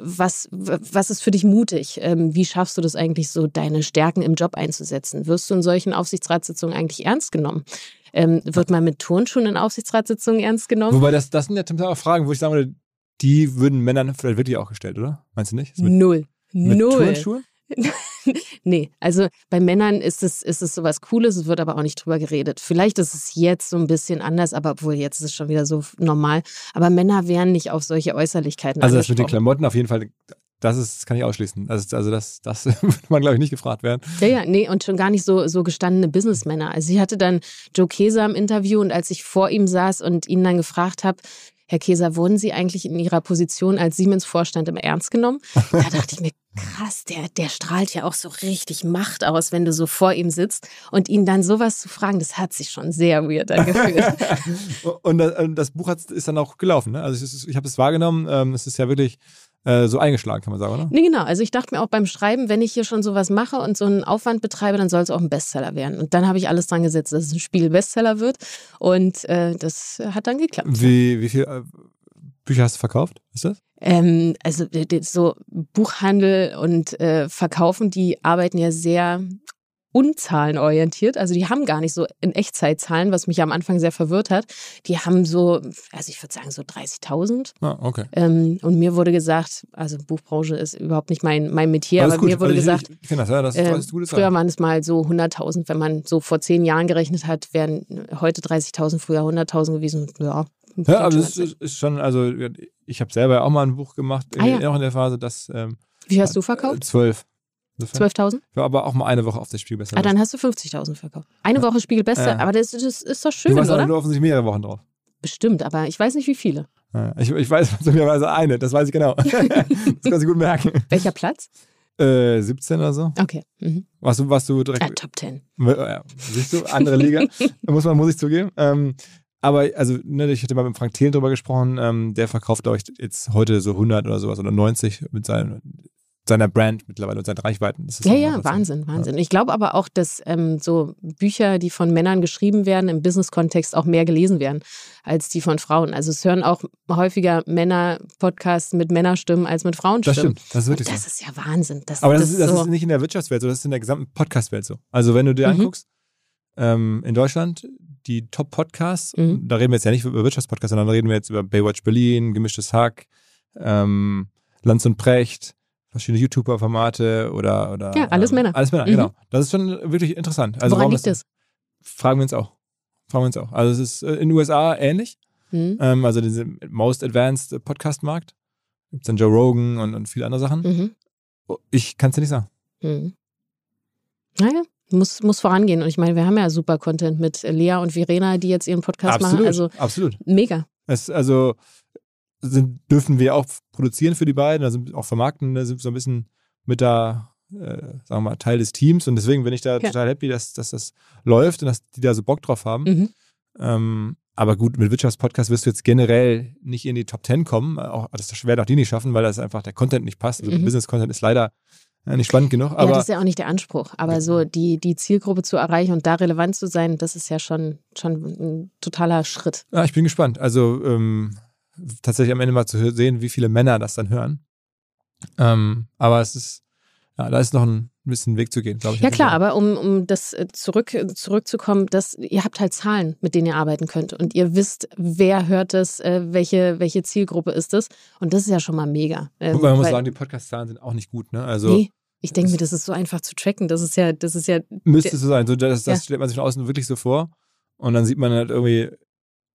was, was ist für dich mutig? Ähm, wie schaffst du das eigentlich so, deine Stärken im Job einzusetzen? Wirst du in solchen Aufsichtsratssitzungen eigentlich ernst genommen? Ähm, wird man mit Turnschuhen in Aufsichtsratssitzungen ernst genommen? Wobei das, das sind ja zum Teil auch Fragen, wo ich sagen würde, die würden Männern vielleicht wirklich auch gestellt, oder? Meinst du nicht? Mit, Null. mit Null. Turnschuhe? nee, also bei Männern ist es, ist es sowas Cooles, es wird aber auch nicht drüber geredet. Vielleicht ist es jetzt so ein bisschen anders, aber obwohl jetzt ist es schon wieder so normal. Aber Männer wären nicht auf solche Äußerlichkeiten Also das mit den. Klamotten auf jeden Fall, das ist, das kann ich ausschließen. Also, also das, das würde man, glaube ich, nicht gefragt werden. Ja, ja, nee, und schon gar nicht so, so gestandene Businessmänner. Also ich hatte dann Joe Keser im Interview und als ich vor ihm saß und ihn dann gefragt habe, Herr Keser, wurden Sie eigentlich in Ihrer Position als Siemens-Vorstand immer ernst genommen? Da dachte ich mir, krass, der, der strahlt ja auch so richtig Macht aus, wenn du so vor ihm sitzt. Und ihn dann sowas zu fragen, das hat sich schon sehr weird angefühlt. Und das, und das Buch hat, ist dann auch gelaufen, ne? Also ist, ich habe es wahrgenommen, ähm, es ist ja wirklich äh, so eingeschlagen, kann man sagen, oder? nee, genau. Also ich dachte mir auch beim Schreiben, wenn ich hier schon sowas mache und so einen Aufwand betreibe, dann soll es auch ein Bestseller werden. Und dann habe ich alles dran gesetzt, dass es ein Spiegel-Bestseller wird. Und äh, das hat dann geklappt. Wie, wie viel äh, Bücher hast du verkauft? Ist das? Ähm, also so Buchhandel und äh, Verkaufen, die arbeiten ja sehr unzahlenorientiert. Also die haben gar nicht so in Echtzeitzahlen, was mich am Anfang sehr verwirrt hat. Die haben so, also ich würde sagen so 30.000. Ah, okay. Ähm, und mir wurde gesagt, also Buchbranche ist überhaupt nicht mein, mein Metier, aber gut. mir wurde Also ich, gesagt, ich, ich finde das, ja, das ist äh, alles gute früher waren es mal so 100.000, wenn man so vor zehn Jahren gerechnet hat, wären heute 30.000, früher 100.000 gewesen. Ja, Ja, aber es ist, ist schon, also ich habe selber ja auch mal ein Buch gemacht, Ah, ja. auch in der Phase, das ähm, Wie hast du äh, verkauft? zwölf. Insofern. 12.000? Ja, aber auch mal eine Woche auf das Spiel besser. Ah, dann hast du 50.000 verkauft. Eine Woche Spiegel besser, Ja. aber das, das ist doch schön, du warst oder? nur offensichtlich mehrere Wochen drauf. Bestimmt, aber ich weiß nicht, wie viele. Ja, ich, ich weiß zumindest eine, das weiß ich genau. das kann ich gut merken. Welcher Platz? Äh, 17 oder so. Okay. Mhm. Warst du, warst du direkt. Ah, Top 10. Ja, siehst du, andere Liga. muss man, muss ich zugeben. Ähm, aber, also, ne, ich hatte mal mit Frank Thelen drüber gesprochen, ähm, der verkauft, glaube ich, jetzt heute so 100 oder sowas oder 90 mit seinen seiner Brand mittlerweile und seinen Reichweiten. Das Ja, ja. Wahnsinn, Wahnsinn. Ich glaube aber auch, dass ähm, so Bücher, die von Männern geschrieben werden, im Business-Kontext auch mehr gelesen werden als die von Frauen. Also es hören auch häufiger Männer Podcasts mit Männerstimmen als mit Das Frauenstimmen. stimmt, das ist wirklich Und das so. ist ja Wahnsinn. Das, Aber das, das ist, das so, ist nicht in der Wirtschaftswelt so, das ist in der gesamten Podcast-Welt so. Also wenn du dir Mhm. anguckst, ähm, in Deutschland die Top-Podcasts, Mhm. da reden wir jetzt ja nicht über Wirtschaftspodcasts, sondern da reden wir jetzt über Baywatch Berlin, Gemischtes Hack, ähm, Lanz und Precht, verschiedene YouTuber-Formate oder, oder Ja, alles ähm, Männer. Alles Männer, Mhm. genau. Das ist schon wirklich interessant. Also woran liegt das? Fragen wir uns auch. Fragen wir uns auch. Also es ist äh, in den USA ähnlich. Mhm. Ähm, also diese Most Advanced Podcast-Markt. Gibt es dann Joe Rogan und, und viele andere Sachen. Mhm. Ich kann es dir nicht sagen. Mhm. Naja, muss, muss vorangehen. Und ich meine, wir haben ja super Content mit Lea und Verena, die jetzt ihren Podcast machen. Also absolut. mega. Es, also sind, dürfen wir auch produzieren für die beiden, also auch vermarkten, da sind wir so ein bisschen mit da, äh, sagen wir mal, Teil des Teams und deswegen bin ich da Ja. total happy, dass, dass das läuft und dass die da so Bock drauf haben. Mhm. Ähm, aber gut, mit Wirtschaftspodcast wirst du jetzt generell nicht in die Top 10 kommen. Auch, das werden auch die nicht schaffen, weil das einfach der Content nicht passt. Also Mhm. Business-Content ist leider äh, nicht spannend genug. ja, Aber das ist ja auch nicht der Anspruch. Aber so die, die Zielgruppe zu erreichen und da relevant zu sein, das ist ja schon, schon ein totaler Schritt. ja, ich bin gespannt. Also ähm, tatsächlich am Ende mal zu sehen, wie viele Männer das dann hören. Ähm, aber es ist, ja, da ist noch ein bisschen Weg zu gehen, glaube ich. Ja klar, aber um, um das äh, zurück, zurückzukommen, dass ihr habt halt Zahlen, mit denen ihr arbeiten könnt und ihr wisst, wer hört das, äh, welche, welche Zielgruppe ist das und das ist ja schon mal mega. Wobei man muss weil- sagen, die Podcast-Zahlen sind auch nicht gut. Ne? Also nee, ich denke mir, das ist so einfach zu tracken. Das ist ja, das ist ja, müsste es so sein. So, das das Ja. stellt man sich von außen wirklich so vor. Und dann sieht man halt irgendwie,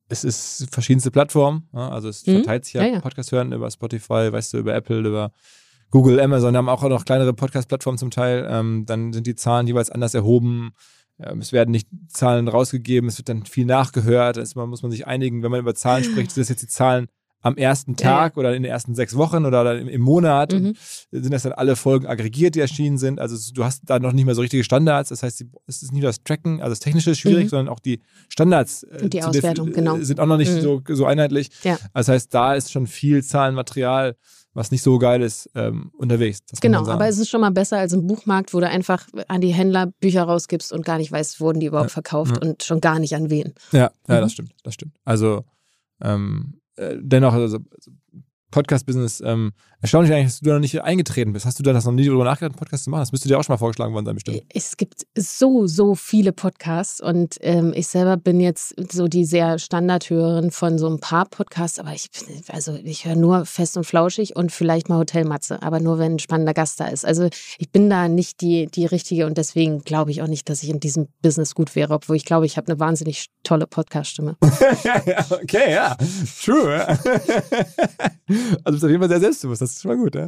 es ist verschiedenste Plattformen. Also es Mhm. verteilt sich ja, Ja, ja. Podcast hören über Spotify, weißt du, über Apple, über Google, Amazon, haben auch noch kleinere Podcast-Plattformen zum Teil. Ähm, dann sind die Zahlen jeweils anders erhoben. Ähm, es werden nicht Zahlen rausgegeben, es wird dann viel nachgehört. Es muss man sich einigen, wenn man über Zahlen spricht, sind das jetzt die Zahlen am ersten Ja, ja. Tag oder in den ersten sechs Wochen oder im, Monat. Mhm. Sind das dann alle Folgen aggregiert, die erschienen sind. Also du hast da noch nicht mehr so richtige Standards. Das heißt, es ist nicht nur das Tracken, also das Technische ist schwierig, Mhm. sondern auch die Standards äh, die Auswertung, genau. sind auch noch nicht Mhm. so, so einheitlich. Ja. Das heißt, da ist schon viel Zahlenmaterial, was nicht so geil ist, ähm, unterwegs. Genau, aber es ist schon mal besser als im Buchmarkt, wo du einfach an die Händler Bücher rausgibst und gar nicht weißt, wurden die überhaupt Ja. verkauft Ja. und schon gar nicht an wen. Ja, ja, Mhm. das stimmt, das stimmt. Also ähm, äh, dennoch, also, also Podcast-Business, ähm, erstaunlich eigentlich, dass du da noch nicht eingetreten bist. Hast du da das noch nie drüber nachgedacht, einen Podcast zu machen? Das müsste dir auch schon mal vorgeschlagen worden sein, bestimmt. Es gibt so, so viele Podcasts und ähm, ich selber bin jetzt so die sehr Standardhörerin von so ein paar Podcasts, aber ich bin, also ich höre nur fest und flauschig und vielleicht mal Hotelmatze, aber nur wenn ein spannender Gast da ist. Also ich bin da nicht die, die richtige und deswegen glaube ich auch nicht, dass ich in diesem Business gut wäre, obwohl ich glaube, ich habe eine wahnsinnig tolle Podcast-Stimme. okay, ja. True. Also du bist auf jeden Fall sehr selbstbewusst, das ist schon mal gut, ja?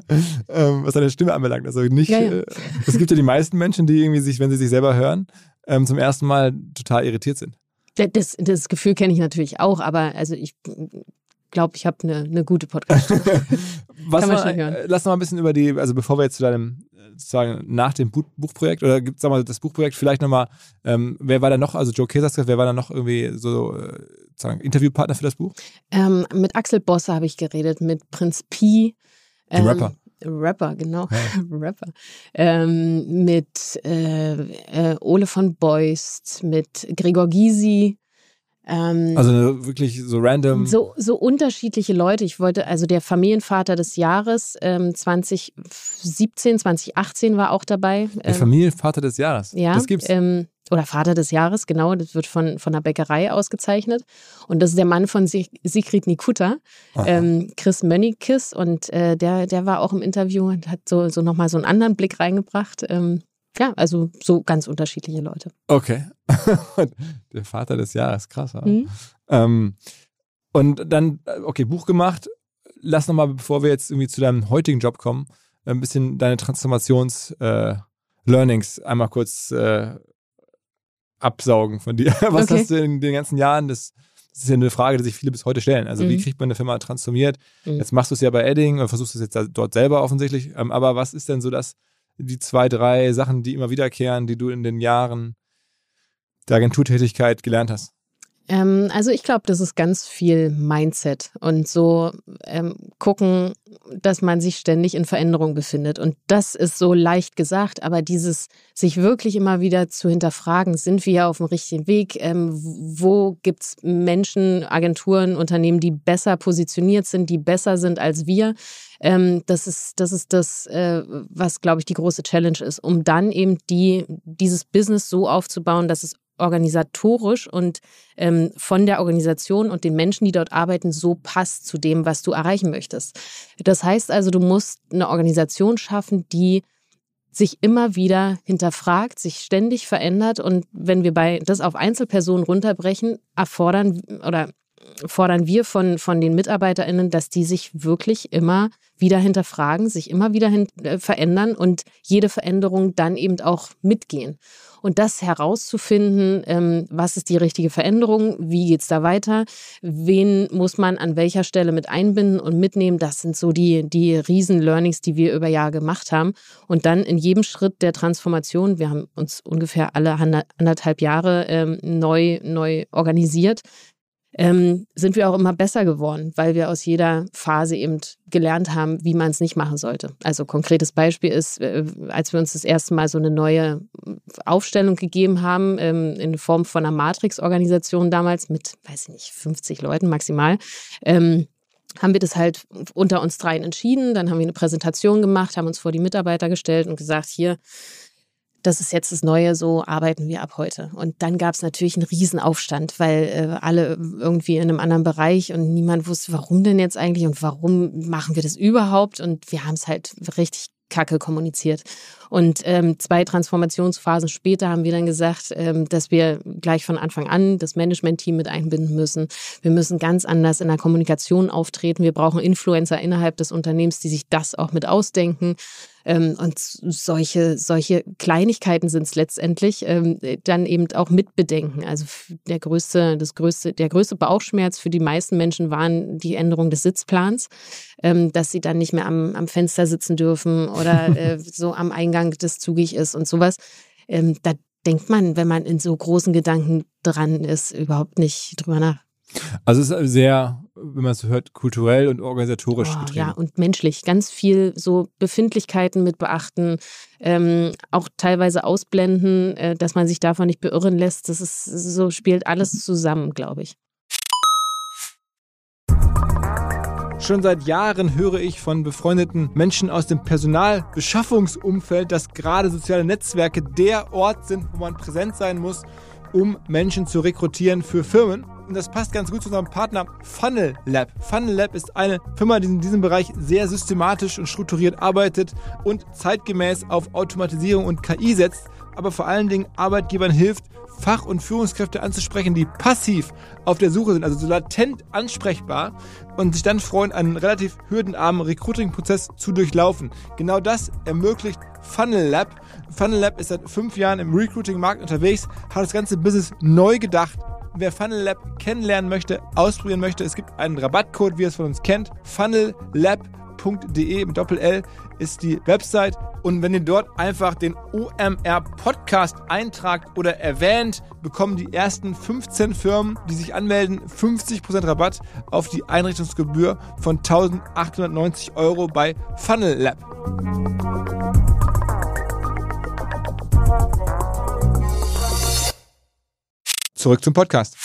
ähm, was deine Stimme anbelangt. Also nicht, Ja, ja. Äh, es gibt ja die meisten Menschen, die irgendwie sich, wenn sie sich selber hören, ähm, zum ersten Mal total irritiert sind. Das, das Gefühl kenne ich natürlich auch, aber also ich glaube, ich habe eine, eine gute Podcast-Stimme. Was Kann man mal, schon hören. äh, Lass noch mal ein bisschen über die, also bevor wir jetzt zu deinem, äh, sozusagen nach dem Buch, Buchprojekt oder gibt sag mal das Buchprojekt vielleicht nochmal, ähm, wer war da noch, also Joe Kesas, wer war da noch irgendwie so, äh, sozusagen Interviewpartner für das Buch? Ähm, mit Axel Bosse habe ich geredet, mit Prinz Pi. Den Rapper. Rapper, genau. Ja. Rapper. Ähm, mit äh, äh, Ole von Beust, mit Gregor Gysi. Ähm, Also wirklich so random. so, so unterschiedliche Leute. Ich wollte, also der Familienvater des Jahres ähm, 2017, 2018 war auch dabei. der Ähm, Familienvater des Jahres. ja, Das gibt's. Ähm, oder Vater des Jahres, genau. Das wird von, von der Bäckerei ausgezeichnet. Und das ist der Mann von Sig Sigrid Nikutta, ähm, Chris Mönnekes. Und äh, der, der war auch im Interview und hat so, so nochmal so einen anderen Blick reingebracht. Ähm, ja, also so ganz unterschiedliche Leute. Okay. der Vater des Jahres, krass. Mhm. Ähm, und dann, äh, okay, Buch gemacht. Lass nochmal, bevor wir jetzt irgendwie zu deinem heutigen Job kommen, ein bisschen deine Transformations-Learnings einmal kurz äh, absaugen von dir. Was Okay. hast du in den ganzen Jahren, das, das ist ja eine Frage, die sich viele bis heute stellen. Also wie Mhm. kriegt man eine Firma transformiert? Mhm. Jetzt machst du es ja bei Edding und versuchst es jetzt dort selber offensichtlich. Ähm, aber was ist denn so das, die zwei, drei Sachen, die immer wiederkehren, die du in den Jahren der Agenturtätigkeit gelernt hast? Ähm, also ich glaube, das ist ganz viel Mindset und so ähm, gucken, dass man sich ständig in Veränderung befindet. Und das ist so leicht gesagt, aber dieses sich wirklich immer wieder zu hinterfragen, sind wir auf dem richtigen Weg? Ähm, wo gibt es Menschen, Agenturen, Unternehmen, die besser positioniert sind, die besser sind als wir? Ähm, das ist das, ist das äh, was, glaube ich, die große Challenge ist, um dann eben die, dieses Business so aufzubauen, dass es organisatorisch und ähm, von der Organisation und den Menschen, die dort arbeiten, so passt zu dem, was du erreichen möchtest. Das heißt also, du musst eine Organisation schaffen, die sich immer wieder hinterfragt, sich ständig verändert und wenn wir bei das auf Einzelpersonen runterbrechen, erfordern oder fordern wir von, von den MitarbeiterInnen, dass die sich wirklich immer wieder hinterfragen, sich immer wieder hin, äh, verändern und jede Veränderung dann eben auch mitgehen. Und das herauszufinden, ähm, was ist die richtige Veränderung, wie geht es da weiter, wen muss man an welcher Stelle mit einbinden und mitnehmen, das sind so die, die Riesen-Learnings, die wir über Jahre gemacht haben. Und dann in jedem Schritt der Transformation, wir haben uns ungefähr alle anderthalb Jahre ähm, neu, neu organisiert, ähm, sind wir auch immer besser geworden, weil wir aus jeder Phase eben gelernt haben, wie man es nicht machen sollte. Also konkretes Beispiel ist, äh, als wir uns das erste Mal so eine neue Aufstellung gegeben haben, ähm, in Form von einer Matrix-Organisation damals mit, weiß ich nicht, 50 Leuten maximal. Ähm, haben wir das halt unter uns dreien entschieden. Dann haben wir eine Präsentation gemacht, haben uns vor die Mitarbeiter gestellt und gesagt, hier, das ist jetzt das Neue, so arbeiten wir ab heute. Und dann gab es natürlich einen Riesenaufstand, weil äh, alle irgendwie in einem anderen Bereich und niemand wusste, warum denn jetzt eigentlich und warum machen wir das überhaupt. Und wir haben es halt richtig kacke kommuniziert. Und ähm, zwei Transformationsphasen später haben wir dann gesagt, ähm, dass wir gleich von Anfang an das Management-Team mit einbinden müssen. Wir müssen ganz anders in der Kommunikation auftreten. Wir brauchen Influencer innerhalb des Unternehmens, die sich das auch mit ausdenken. Ähm, und solche, solche Kleinigkeiten sind es letztendlich, ähm, dann eben auch mitbedenken. Also der größte, das größte, der größte Bauchschmerz für die meisten Menschen waren die Änderung des Sitzplans, ähm, dass sie dann nicht mehr am, am Fenster sitzen dürfen oder äh, so am Eingang des zugig ist und sowas. Ähm, da denkt man, wenn man in so großen Gedanken dran ist, überhaupt nicht drüber nach. Also es ist sehr, wenn man es hört, kulturell und organisatorisch oh, getrieben. Ja, und menschlich. Ganz viel so Befindlichkeiten mit beachten, ähm, auch teilweise ausblenden, äh, dass man sich davon nicht beirren lässt. Das ist so, spielt alles zusammen, glaube ich. Schon seit Jahren höre ich von befreundeten Menschen aus dem Personalbeschaffungsumfeld, dass gerade soziale Netzwerke der Ort sind, wo man präsent sein muss, um Menschen zu rekrutieren für Firmen und das passt ganz gut zu unserem Partner Funnel Lab. Funnel Lab ist eine Firma, die in diesem Bereich sehr systematisch und strukturiert arbeitet und zeitgemäß auf Automatisierung und KI setzt, aber vor allen Dingen Arbeitgebern hilft, Fach- und Führungskräfte anzusprechen, die passiv auf der Suche sind, also so latent ansprechbar und sich dann freuen, einen relativ hürdenarmen Recruiting-Prozess zu durchlaufen. Genau das ermöglicht Funnel Lab. Funnel Lab ist seit fünf Jahren im Recruiting-Markt unterwegs, hat das ganze Business neu gedacht wer Funnel Lab kennenlernen möchte, ausprobieren möchte, es gibt einen Rabattcode, wie ihr es von uns kennt. funnellab.de mit Doppel-L ist die Website. Und wenn ihr dort einfach den OMR Podcast eintragt oder erwähnt, bekommen die ersten 15 Firmen, die sich anmelden, 50% Rabatt auf die Einrichtungsgebühr von 1890 Euro bei Funnel Lab. zurück zum Podcast.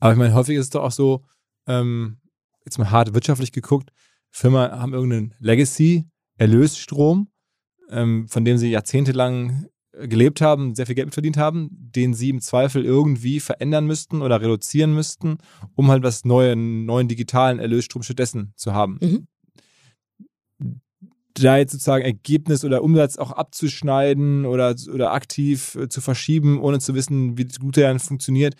Aber ich meine, häufig ist es doch auch so, ähm, jetzt mal hart wirtschaftlich geguckt, Firmen haben irgendeinen Legacy, Erlösstrom, ähm, von dem sie jahrzehntelang gelebt haben, sehr viel Geld verdient haben, den sie im Zweifel irgendwie verändern müssten oder reduzieren müssten, um halt was neue, neuen digitalen Erlösstrom stattdessen zu haben. Mhm da jetzt sozusagen Ergebnis oder Umsatz auch abzuschneiden oder, oder aktiv äh, zu verschieben, ohne zu wissen, wie gut der dann funktioniert,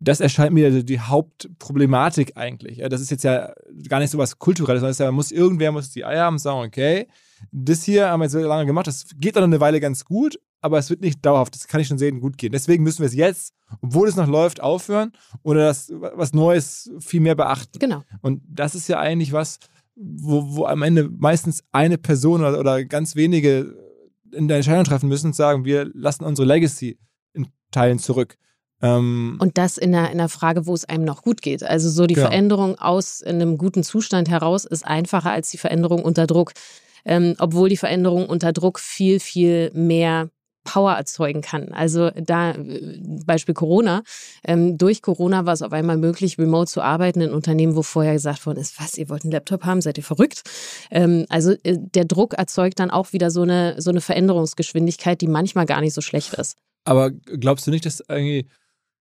das erscheint mir die Hauptproblematik eigentlich. Das ist jetzt ja gar nicht so was Kulturelles, sondern ja, muss irgendwer muss die Eier haben und sagen, okay, das hier haben wir jetzt so lange gemacht, das geht dann eine Weile ganz gut, aber es wird nicht dauerhaft, das kann ich schon sehen, gut gehen. Deswegen müssen wir es jetzt, obwohl es noch läuft, aufhören oder das was Neues viel mehr beachten. Genau. Und das ist ja eigentlich was, wo, wo am Ende meistens eine Person oder, oder ganz wenige in der Entscheidung treffen müssen und sagen, wir lassen unsere Legacy in Teilen zurück. Ähm, Und das in einer, in einer Frage, wo es einem noch gut geht. Also so die Genau. Veränderung aus einem guten Zustand heraus ist einfacher als die Veränderung unter Druck. Ähm, obwohl die Veränderung unter Druck viel, viel mehr Power erzeugen kann. Also da, äh, Beispiel Corona. Ähm, durch Corona war es auf einmal möglich, remote zu arbeiten in Unternehmen, wo vorher gesagt worden ist, was, ihr wollt einen Laptop haben, seid ihr verrückt? Ähm, also äh, der Druck erzeugt dann auch wieder so eine, so eine Veränderungsgeschwindigkeit, die manchmal gar nicht so schlecht ist. aber glaubst du nicht, dass irgendwie,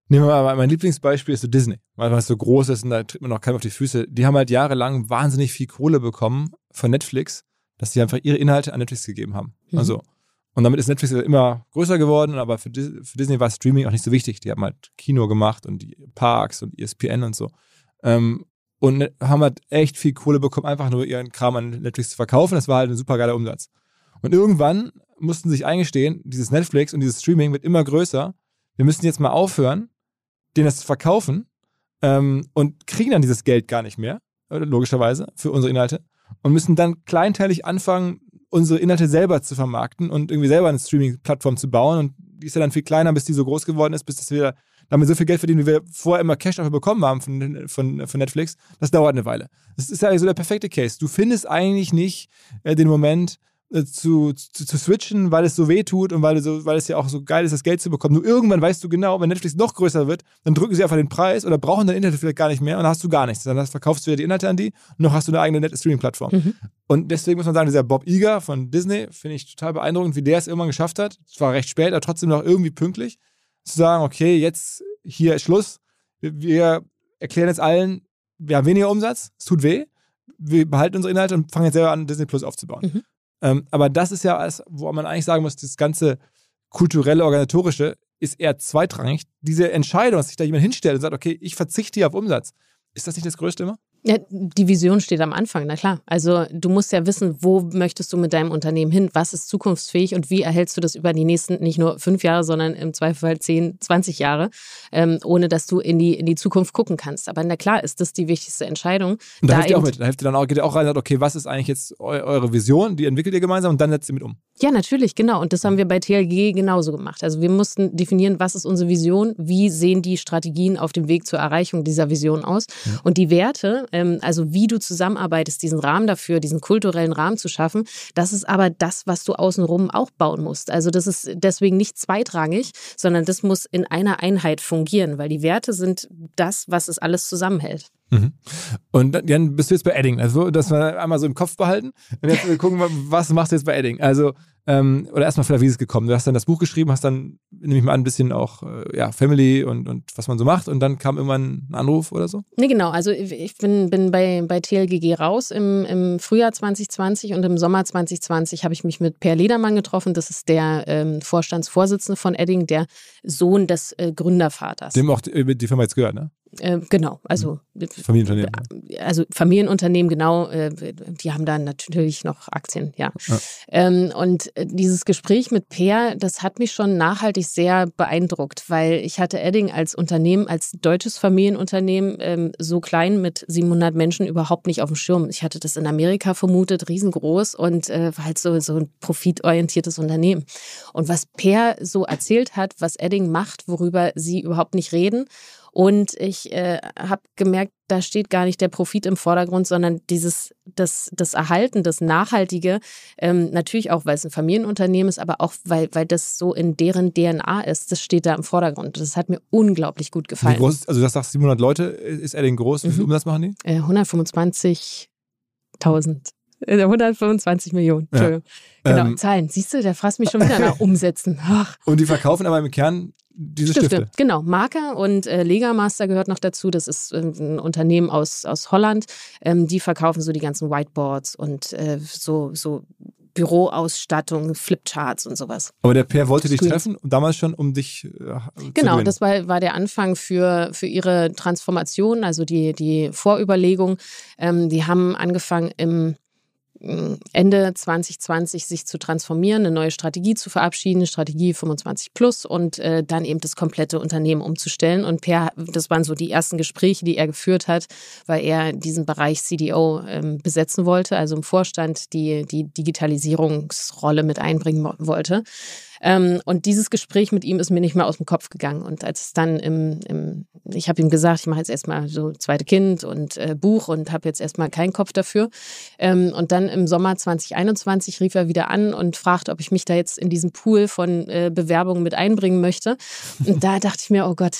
nehmen wir mal, mein Lieblingsbeispiel ist so Disney, weil es so groß ist und da tritt man noch keinem auf die Füße. Die haben halt jahrelang wahnsinnig viel Kohle bekommen von Netflix, dass die einfach ihre Inhalte an Netflix gegeben haben. Mhm. Also, und damit ist Netflix immer größer geworden, aber für, für Disney war Streaming auch nicht so wichtig. Die haben halt Kino gemacht und die Parks und ESPN und so. Ähm, und ne- haben halt echt viel Kohle bekommen, einfach nur ihren Kram an Netflix zu verkaufen. Das war halt ein super geiler Umsatz. Und irgendwann mussten sie sich eingestehen, dieses Netflix und dieses Streaming wird immer größer. Wir müssen jetzt mal aufhören, denen das zu verkaufen ähm, und kriegen dann dieses Geld gar nicht mehr, äh, logischerweise, für unsere Inhalte. Und müssen dann kleinteilig anfangen, unsere Inhalte selber zu vermarkten und irgendwie selber eine Streaming-Plattform zu bauen. Und die ist ja dann viel kleiner, bis die so groß geworden ist, bis dass wir damit so viel Geld verdienen, wie wir vorher immer Cash dafür bekommen haben von, von, von Netflix. Das dauert eine Weile. Das ist ja so der perfekte Case. Du findest eigentlich nicht äh, den Moment, zu, zu, zu switchen, weil es so weh tut und weil, so, weil es ja auch so geil ist, das Geld zu bekommen. Nur irgendwann weißt du genau, wenn Netflix noch größer wird, dann drücken sie einfach den Preis oder brauchen dein Internet vielleicht gar nicht mehr und dann hast du gar nichts. Dann hast, verkaufst du wieder die Inhalte an die und noch hast du eine eigene Streaming-Plattform. Mhm. Und deswegen muss man sagen, dieser Bob Iger von Disney finde ich total beeindruckend, wie der es irgendwann geschafft hat. Es war recht spät, aber trotzdem noch irgendwie pünktlich, zu sagen, okay, jetzt hier ist Schluss. Wir, wir erklären jetzt allen, wir haben weniger Umsatz, es tut weh. Wir behalten unsere Inhalte und fangen jetzt selber an, Disney Plus aufzubauen. Mhm. Ähm, aber das ist ja, alles, wo man eigentlich sagen muss, das ganze kulturelle, organisatorische ist eher zweitrangig. Diese Entscheidung, dass sich da jemand hinstellt und sagt, okay, ich verzichte hier auf Umsatz, ist das nicht das Größte immer? Ja, die Vision steht am Anfang, na klar. Also du musst ja wissen, wo möchtest du mit deinem Unternehmen hin, was ist zukunftsfähig und wie erhältst du das über die nächsten nicht nur fünf Jahre, sondern im Zweifelsfall 10, 20 Jahre, ähm, ohne dass du in die, in die Zukunft gucken kannst. Aber na klar ist das die wichtigste Entscheidung. Und da, Da helft ihr auch mit. Da helft ihr dann auch, geht ihr auch rein und sagt, okay, was ist eigentlich jetzt eu eure Vision? Die entwickelt ihr gemeinsam und dann setzt ihr mit um. Ja, natürlich, genau. Und das haben wir bei TLG genauso gemacht. Also wir mussten definieren, was ist unsere Vision, wie sehen die Strategien auf dem Weg zur Erreichung dieser Vision aus. Und die Werte, ähm, also wie du zusammenarbeitest, diesen Rahmen dafür, diesen kulturellen Rahmen zu schaffen, das ist aber das, was du außenrum auch bauen musst. Also das ist deswegen nicht zweitrangig, sondern das muss in einer Einheit fungieren, weil die Werte sind das, was es alles zusammenhält. Mhm. Und dann- bist du jetzt bei Edding. Also, dass wir einmal so im Kopf behalten. Und jetzt gucken wir, was machst du jetzt bei Edding? Also, ähm, oder erstmal vielleicht, wie ist es gekommen? Du hast dann das Buch geschrieben, hast dann, nehme ich mal an, ein bisschen auch, äh, ja, Family und, und was man so macht. Und dann kam irgendwann ein Anruf oder so? Nee, genau. Also ich bin, bin bei, bei TLGG raus im, im Frühjahr 2020 und im Sommer 2020 habe ich mich mit Per Ledermann getroffen. Das ist der ähm, Vorstandsvorsitzende von Edding, der Sohn des äh, Gründervaters. Dem auch die, die Firma jetzt gehört, ne? Äh, genau, also Familienunternehmen. also Familienunternehmen, genau, äh, die haben da natürlich noch Aktien, ja. Ja. Ähm, und äh, dieses Gespräch mit Peer, das hat mich schon nachhaltig sehr beeindruckt, weil ich hatte Edding als Unternehmen, als deutsches Familienunternehmen, ähm, so klein mit 700 Menschen überhaupt nicht auf dem Schirm. Ich hatte das in Amerika vermutet, riesengroß und äh, war halt so, so ein profitorientiertes Unternehmen. Und was Peer so erzählt hat, was Edding macht, worüber sie überhaupt nicht reden, und ich äh, habe gemerkt, da steht gar nicht der Profit im Vordergrund, sondern dieses, das, das Erhalten, das Nachhaltige, ähm, natürlich auch, weil es ein Familienunternehmen ist, aber auch, weil, weil das so in deren DNA ist, das steht da im Vordergrund. Das hat mir unglaublich gut Wie gefallen. groß ist, also du sagst 700 Leute, ist Edding groß? Wie viel Mhm. Umsatz machen die? Äh, 125.000. Äh, 125 Millionen. Ja. Entschuldigung. Genau, Ähm, Zahlen. Siehst du, der frasst mich schon wieder nach Umsätzen. Ach. Und die verkaufen aber im Kern diese Stifte. Stifte. Genau, Marker und äh, Legamaster gehört noch dazu. Das ist äh, ein Unternehmen aus, aus Holland. Ähm, die verkaufen so die ganzen Whiteboards und äh, so, so Büroausstattung, Flipcharts und sowas. Aber der Per wollte dich treffen und damals schon, um dich äh, zu Genau, das war, war der Anfang für, für ihre Transformation, also die, die Vorüberlegung. Ähm, die haben angefangen im Ende 2020 sich zu transformieren, eine neue Strategie zu verabschieden, Strategie 25 plus und äh, dann eben das komplette Unternehmen umzustellen. Und Per, das waren so die ersten Gespräche, die er geführt hat, weil er diesen Bereich CDO ähm, besetzen wollte, also im Vorstand die, die Digitalisierungsrolle mit einbringen wo- wollte. Ähm, und dieses Gespräch mit ihm ist mir nicht mehr aus dem Kopf gegangen. Und als es dann im, im ich habe ihm gesagt, ich mache jetzt erstmal so zweite Kind und äh, Buch und habe jetzt erstmal keinen Kopf dafür. Ähm, und dann im Sommer 2021 rief er wieder an und fragte, ob ich mich da jetzt in diesen Pool von äh, Bewerbungen mit einbringen möchte. Und da dachte ich mir, oh Gott,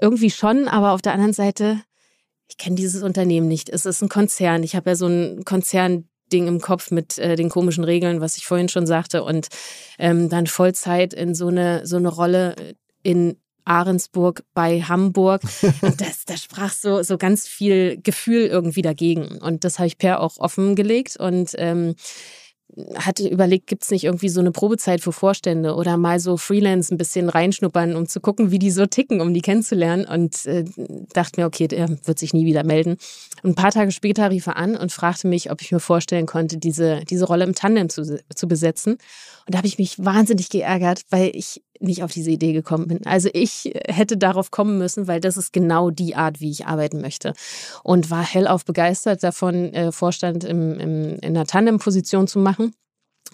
irgendwie schon, aber auf der anderen Seite, ich kenne dieses Unternehmen nicht. Es ist ein Konzern. Ich habe ja so ein Konzern Ding im Kopf mit äh, den komischen Regeln, was ich vorhin schon sagte, und ähm, dann Vollzeit in so eine, so eine Rolle in Ahrensburg bei Hamburg. Und das, da sprach so, so ganz viel Gefühl irgendwie dagegen. Und das habe ich Per auch offengelegt und ähm, hatte überlegt, gibt es nicht irgendwie so eine Probezeit für Vorstände oder mal so Freelance ein bisschen reinschnuppern, um zu gucken, wie die so ticken, um die kennenzulernen. Und äh, dachte mir, okay, der wird sich nie wieder melden. Und ein paar Tage später rief er an und fragte mich, ob ich mir vorstellen konnte, diese, diese Rolle im Tandem zu, zu besetzen. Und da habe ich mich wahnsinnig geärgert, weil ich nicht auf diese Idee gekommen bin. Also ich hätte darauf kommen müssen, weil das ist genau die Art, wie ich arbeiten möchte. Und war hellauf begeistert davon, äh, Vorstand im, im, in einer Tandem-Position zu machen.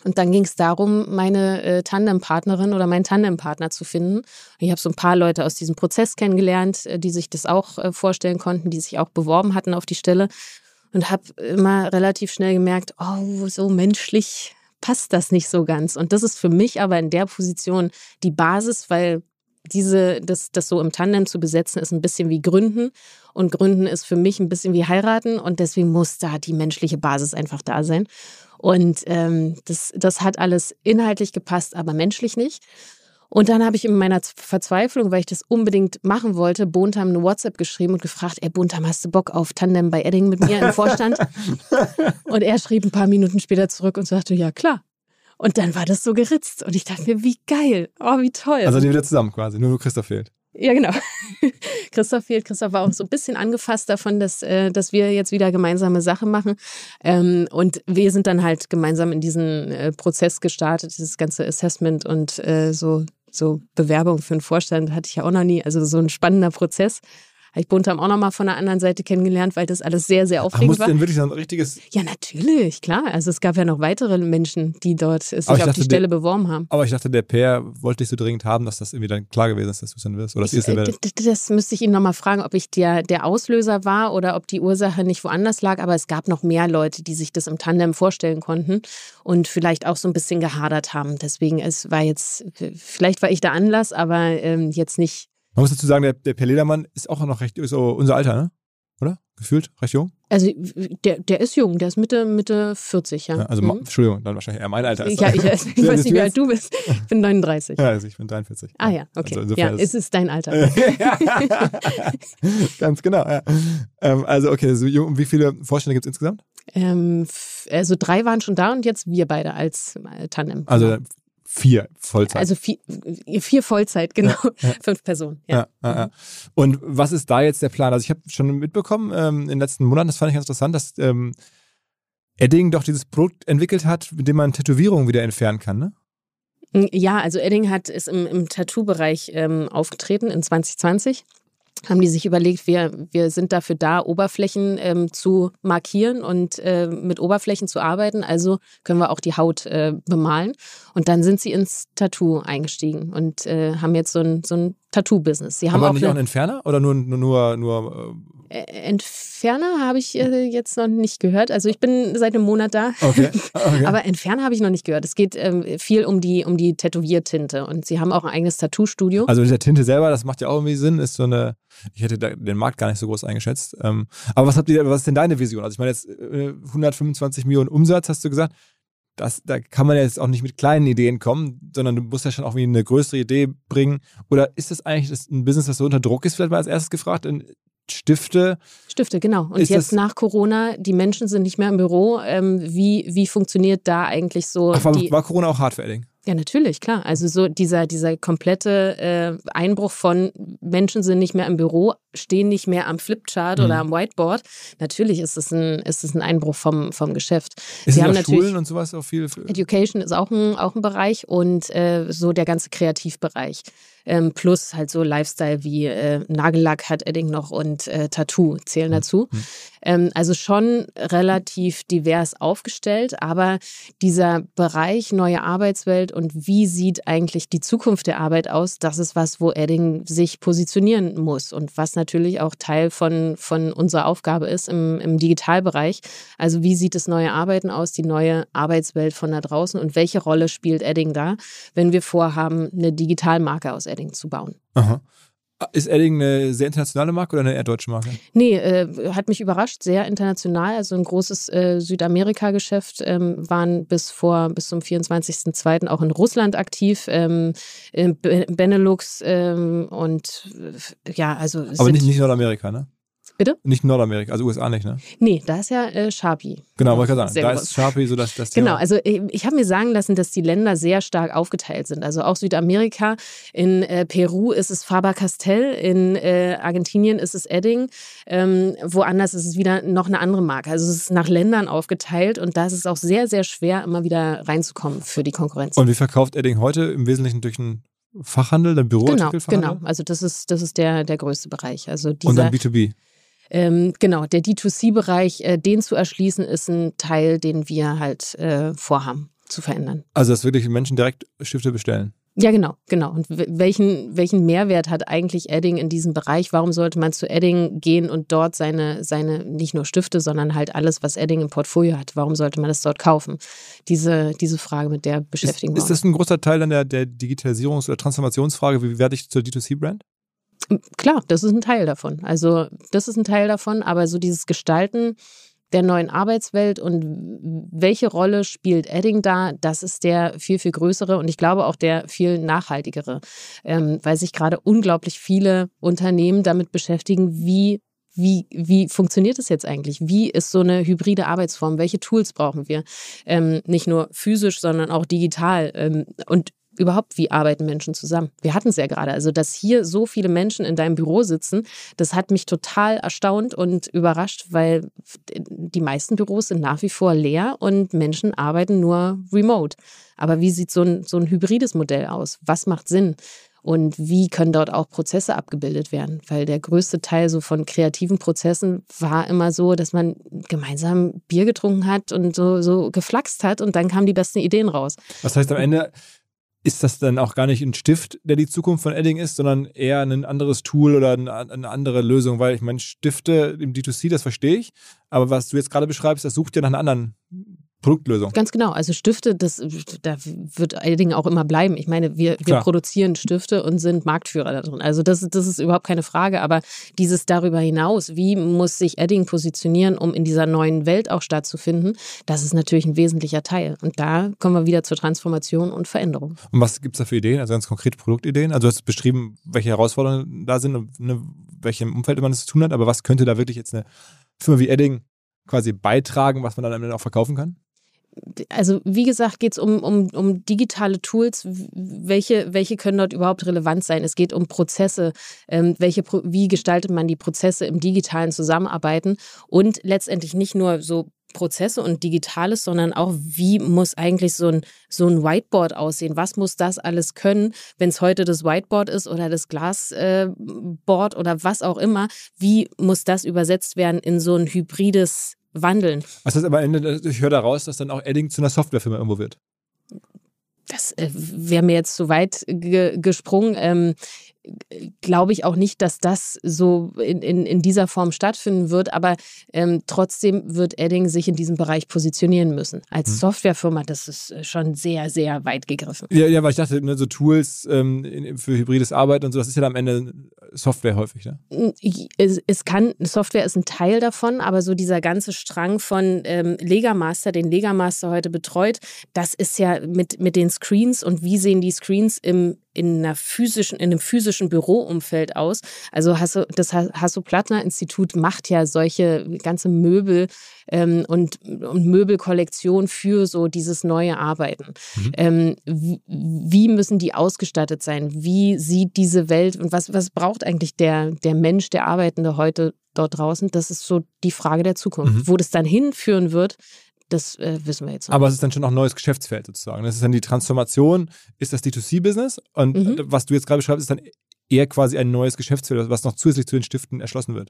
Und dann ging es darum, meine äh, Tandempartnerin oder meinen Tandempartner zu finden. Ich habe so ein paar Leute aus diesem Prozess kennengelernt, äh, die sich das auch äh, vorstellen konnten, die sich auch beworben hatten auf die Stelle. Und habe immer relativ schnell gemerkt, oh, so menschlich passt das nicht so ganz. Und das ist für mich aber in der Position die Basis, weil diese, das, das so im Tandem zu besetzen, ist ein bisschen wie Gründen. Und Gründen ist für mich ein bisschen wie heiraten. Und deswegen muss da die menschliche Basis einfach da sein. Und ähm, das, das hat alles inhaltlich gepasst, aber menschlich nicht. Und dann habe ich in meiner Verzweiflung, weil ich das unbedingt machen wollte, Bontam eine WhatsApp geschrieben und gefragt, ey Bontam, hast du Bock auf Tandem bei Edding mit mir im Vorstand? und er schrieb ein paar Minuten später zurück und sagte, ja klar. Und dann war das so geritzt und ich dachte mir, wie geil, oh wie toll. Also die wieder zusammen quasi, nur nur Christoph fehlt. Ja, genau. Christoph fehlt. Christoph war auch so ein bisschen angefasst davon, dass, äh, dass wir jetzt wieder gemeinsame Sachen machen. Ähm, und wir sind dann halt gemeinsam in diesen äh, Prozess gestartet, dieses ganze Assessment und äh, so, so Bewerbung für einen Vorstand hatte ich ja auch noch nie. Also so ein spannender Prozess habe ich Buntam auch nochmal von der anderen Seite kennengelernt, weil das alles sehr, sehr aufregend Ach, war. denn wirklich so ein richtiges... Ja, natürlich, klar. Also es gab ja noch weitere Menschen, die dort sich auf dachte, die Stelle der, beworben haben. Aber ich dachte, der Pair wollte dich so dringend haben, dass das irgendwie dann klar gewesen ist, dass du es dann wirst. Oder ich, äh, das müsste ich ihn nochmal fragen, ob ich der, der Auslöser war oder ob die Ursache nicht woanders lag. Aber es gab noch mehr Leute, die sich das im Tandem vorstellen konnten und vielleicht auch so ein bisschen gehadert haben. Deswegen, es war jetzt, vielleicht war ich der Anlass, aber ähm, jetzt nicht man muss dazu sagen, der, der Per Ledermann ist auch noch recht, so unser Alter, ne? Oder? Gefühlt? Recht jung? Also der, der ist jung, der ist Mitte, Mitte 40, ja. ja also, mhm. Entschuldigung, dann wahrscheinlich eher mein Alter. Ist ja, ich, ich weiß nicht, wie alt du bist. Ich bin 39. Ja, also ich bin 43. Ah ja, okay. Also ja, es ist dein Alter. Ganz genau, ja. Ähm, also okay, so jung, wie viele Vorstände gibt es insgesamt? Ähm, also drei waren schon da und jetzt wir beide als äh, Tandem. Also Vier Vollzeit. Also vier, vier Vollzeit, genau. Ja, ja. Fünf Personen. Ja. ja. Und was ist da jetzt der Plan? Also ich habe schon mitbekommen ähm, in den letzten Monaten, das fand ich ganz interessant, dass ähm, Edding doch dieses Produkt entwickelt hat, mit dem man Tätowierungen wieder entfernen kann, ne? Ja, also Edding hat ist im, im Tattoo-Bereich ähm, aufgetreten in 2020 haben die sich überlegt, wir, wir sind dafür da, Oberflächen ähm, zu markieren und äh, mit Oberflächen zu arbeiten. Also können wir auch die Haut äh, bemalen. Und dann sind sie ins Tattoo eingestiegen und äh, haben jetzt so ein, so ein Tattoo-Business. Sie haben Aber auch nicht auch einen Entferner oder nur, nur, nur, nur äh, Entferner habe ich äh, jetzt noch nicht gehört. Also ich bin seit einem Monat da. Okay. okay. Aber Entferner habe ich noch nicht gehört. Es geht ähm, viel um die, um die Tätowiertinte und sie haben auch ein eigenes Tattoo-Studio. Also diese Tinte selber, das macht ja auch irgendwie Sinn, ist so eine, ich hätte den Markt gar nicht so groß eingeschätzt. Ähm, aber was habt ihr, was ist denn deine Vision? Also ich meine jetzt äh, 125 Millionen Umsatz, hast du gesagt das, da kann man jetzt auch nicht mit kleinen Ideen kommen, sondern du musst ja schon auch wie eine größere Idee bringen. Oder ist das eigentlich ein Business, das so unter Druck ist, vielleicht mal als erstes gefragt? Stifte. Stifte, genau. Und jetzt nach Corona, die Menschen sind nicht mehr im Büro. Ähm, wie, wie funktioniert da eigentlich so? Ach, war, war Corona auch hart für Edding? Ja, natürlich, klar. Also so dieser, dieser komplette äh, Einbruch von Menschen sind nicht mehr im Büro, stehen nicht mehr am Flipchart Mhm. oder am Whiteboard. Natürlich ist es ein, ist es ein Einbruch vom, vom Geschäft. Ist Sie haben natürlich- Schulen und sowas auch viel. Education ist auch ein, auch ein Bereich und äh, so der ganze Kreativbereich. Ähm, plus halt so Lifestyle wie äh, Nagellack hat Edding noch und äh, Tattoo zählen dazu. Ähm, also schon relativ divers aufgestellt, aber dieser Bereich neue Arbeitswelt und wie sieht eigentlich die Zukunft der Arbeit aus, das ist was, wo Edding sich positionieren muss und was natürlich auch Teil von, von unserer Aufgabe ist im, im Digitalbereich. Also wie sieht das neue Arbeiten aus, die neue Arbeitswelt von da draußen und welche Rolle spielt Edding da, wenn wir vorhaben, eine Digitalmarke aus Edding zu bauen? Aha. Ist Edding eine sehr internationale Marke oder eine eher deutsche Marke? Nee, äh, hat mich überrascht, sehr international. Also ein großes äh, Südamerika-Geschäft, ähm, waren bis vor, bis zum 24.02. auch in Russland aktiv, ähm, in Be- Benelux ähm, und äh, ja, also Aber nicht, nicht Nordamerika, ne? Bitte? Nicht Nordamerika, also USA nicht, ne? Nee, da ist ja äh, Sharpie. Genau, wollte ich gerade sagen. Sehr Da groß. ist Sharpie so das, das Thema. Genau, also ich, ich habe mir sagen lassen, dass die Länder sehr stark aufgeteilt sind. Also auch Südamerika, in äh, Peru ist es Faber-Castell, in äh, Argentinien ist es Edding, ähm, woanders ist es wieder noch eine andere Marke. Also es ist nach Ländern aufgeteilt und da ist es auch sehr, sehr schwer, immer wieder reinzukommen für die Konkurrenz. Und wie verkauft Edding heute? Im Wesentlichen durch einen Fachhandel, den Genau, Büroartikelfachhandel? genau. Also das ist, das ist der, der größte Bereich. Also Und dieser, dann B2B. Ähm, genau, der D2C-Bereich, äh, den zu erschließen, ist ein Teil, den wir halt äh, vorhaben zu verändern. Also, dass wirklich Menschen direkt Stifte bestellen. Ja, genau, genau. Und welchen, welchen Mehrwert hat eigentlich Edding in diesem Bereich? Warum sollte man zu Edding gehen und dort seine, seine nicht nur Stifte, sondern halt alles, was Edding im Portfolio hat, warum sollte man das dort kaufen? Diese, diese Frage, mit der Ist, beschäftigen wir ist das ein großer Teil dann der, der Digitalisierungs- oder Transformationsfrage? Wie werde ich zur D2C-Brand? Klar, das ist ein Teil davon. Also, das ist ein Teil davon, aber so dieses Gestalten der neuen Arbeitswelt und welche Rolle spielt Edding da, das ist der viel, viel größere und ich glaube auch der viel nachhaltigere, ähm, weil sich gerade unglaublich viele Unternehmen damit beschäftigen, wie wie, wie funktioniert es jetzt eigentlich? Wie ist so eine hybride Arbeitsform? Welche Tools brauchen wir? Ähm, nicht nur physisch, sondern auch digital. Ähm, und überhaupt, wie arbeiten Menschen zusammen? Wir hatten es ja gerade. Also, dass hier so viele Menschen in deinem Büro sitzen, das hat mich total erstaunt und überrascht, weil die meisten Büros sind nach wie vor leer und Menschen arbeiten nur remote. Aber wie sieht so ein, so ein hybrides Modell aus? Was macht Sinn? Und wie können dort auch Prozesse abgebildet werden? Weil der größte Teil so von kreativen Prozessen war immer so, dass man gemeinsam Bier getrunken hat und so, so geflaxt hat und dann kamen die besten Ideen raus. Das heißt, am Ende ist das dann auch gar nicht ein Stift, der die Zukunft von Edding ist, sondern eher ein anderes Tool oder eine, andere Lösung, weil ich meine, Stifte im D2C, das verstehe ich, aber was du jetzt gerade beschreibst, das sucht ja nach einer anderen Produktlösung. Ganz genau. Also Stifte, das da wird Edding auch immer bleiben. Ich meine, wir, wir Klar. produzieren Stifte und sind Marktführer da drin. Also das, das ist überhaupt keine Frage. Aber dieses darüber hinaus, wie muss sich Edding positionieren, um in dieser neuen Welt auch stattzufinden, das ist natürlich ein wesentlicher Teil. Und da kommen wir wieder zur Transformation und Veränderung. Und was gibt es da für Ideen, also ganz konkrete Produktideen? Also du hast beschrieben, welche Herausforderungen da sind und ne, welchem Umfeld man das zu tun hat, aber was könnte da wirklich jetzt eine Firma wie Edding quasi beitragen, was man dann am Ende auch verkaufen kann? Also wie gesagt, geht es um, um, um digitale Tools. Welche, welche können dort überhaupt relevant sein? Es geht um Prozesse. Ähm, welche, wie gestaltet man die Prozesse im digitalen Zusammenarbeiten? Und letztendlich nicht nur so Prozesse und Digitales, sondern auch, wie muss eigentlich so ein, so ein Whiteboard aussehen? Was muss das alles können, wenn es heute das Whiteboard ist oder das Glasboard äh, oder was auch immer? Wie muss das übersetzt werden in so ein hybrides Wandeln? Was heißt aber Ende, ich höre daraus, dass dann auch Edding zu einer Softwarefirma irgendwo wird. das äh, wäre mir jetzt zu weit ge gesprungen. Ähm, Glaube ich auch nicht, dass das so in, in, in dieser Form stattfinden wird, aber ähm, trotzdem wird Edding sich in diesem Bereich positionieren müssen. Als Hm. Softwarefirma, das ist äh, schon sehr, sehr weit gegriffen. Ja, ja, weil ich dachte, ne, so Tools ähm, für hybrides Arbeiten und so, das ist ja am Ende Software häufig, ne? Es, es kann, Software ist ein Teil davon, aber so dieser ganze Strang von ähm, Legamaster, den Legamaster heute betreut, das ist ja mit, mit den Screens und wie sehen die Screens im in einer physischen, in einem physischen Büroumfeld aus. Also Hasso, das Hasso-Plattner-Institut macht ja solche ganze Möbel ähm, und, und Möbelkollektion für so dieses neue Arbeiten. Mhm. Ähm, wie, wie, müssen die ausgestattet sein? Wie sieht diese Welt und was, was braucht eigentlich der, der Mensch, der Arbeitende heute dort draußen? Das ist so die Frage der Zukunft. Mhm. Wo das dann hinführen wird, das äh, wissen wir jetzt noch. Aber es ist dann schon noch ein neues Geschäftsfeld sozusagen. Das ist dann die Transformation, ist das D2C-Business und mhm. was du jetzt gerade beschreibst, ist dann eher quasi ein neues Geschäftsfeld, was noch zusätzlich zu den Stiften erschlossen wird.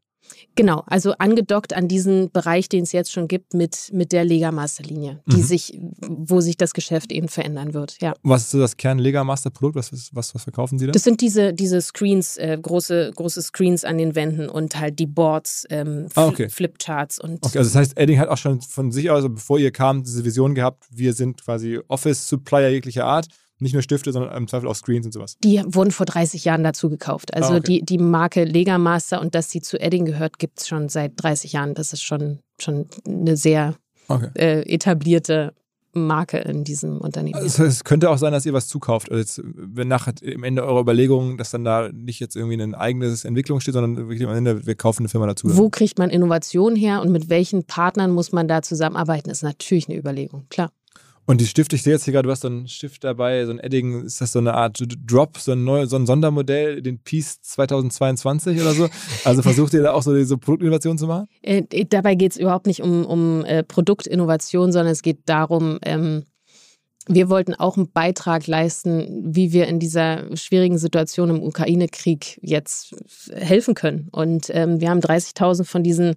Genau, also angedockt an diesen Bereich, den es jetzt schon gibt mit, mit der Lega Master-Linie, die mhm. sich, wo sich das Geschäft eben verändern wird. Ja. Was ist so das Kern Lega Master-Produkt? Was, was, was verkaufen Sie da? Das sind diese, diese Screens, äh, große, große Screens an den Wänden und halt die Boards, ähm, ah, okay. Flipcharts und. Okay, also das heißt, Edding hat auch schon von sich aus, also bevor ihr kam, diese Vision gehabt, wir sind quasi Office-Supplier jeglicher Art nicht nur Stifte, sondern im Zweifel auch Screens und sowas. Die wurden vor 30 Jahren dazu gekauft. Also ah, okay. die, die Marke Lega Master und dass sie zu Edding gehört, gibt es schon seit 30 Jahren. Das ist schon, schon eine sehr okay. äh, etablierte Marke in diesem Unternehmen. Also es könnte auch sein, dass ihr was zukauft. Also jetzt, wenn nachher am Ende eurer Überlegungen, dass dann da nicht jetzt irgendwie ein eigenes Entwicklung steht, sondern wirklich am Ende, wir kaufen eine Firma dazu. Wo kriegt man Innovation her und mit welchen Partnern muss man da zusammenarbeiten, ist natürlich eine Überlegung, klar. Und die Stifte, ich sehe jetzt hier gerade, du hast so einen Stift dabei, so ein Edding, ist das so eine Art Drop, so ein, neu, so ein Sondermodell, den Peace 2022 oder so? Also versucht ihr da auch so diese Produktinnovation zu machen? Äh, dabei geht es überhaupt nicht um, um äh, Produktinnovation, sondern es geht darum, ähm, wir wollten auch einen Beitrag leisten, wie wir in dieser schwierigen Situation im Ukraine-Krieg jetzt helfen können. Und ähm, wir haben 30.000 von diesen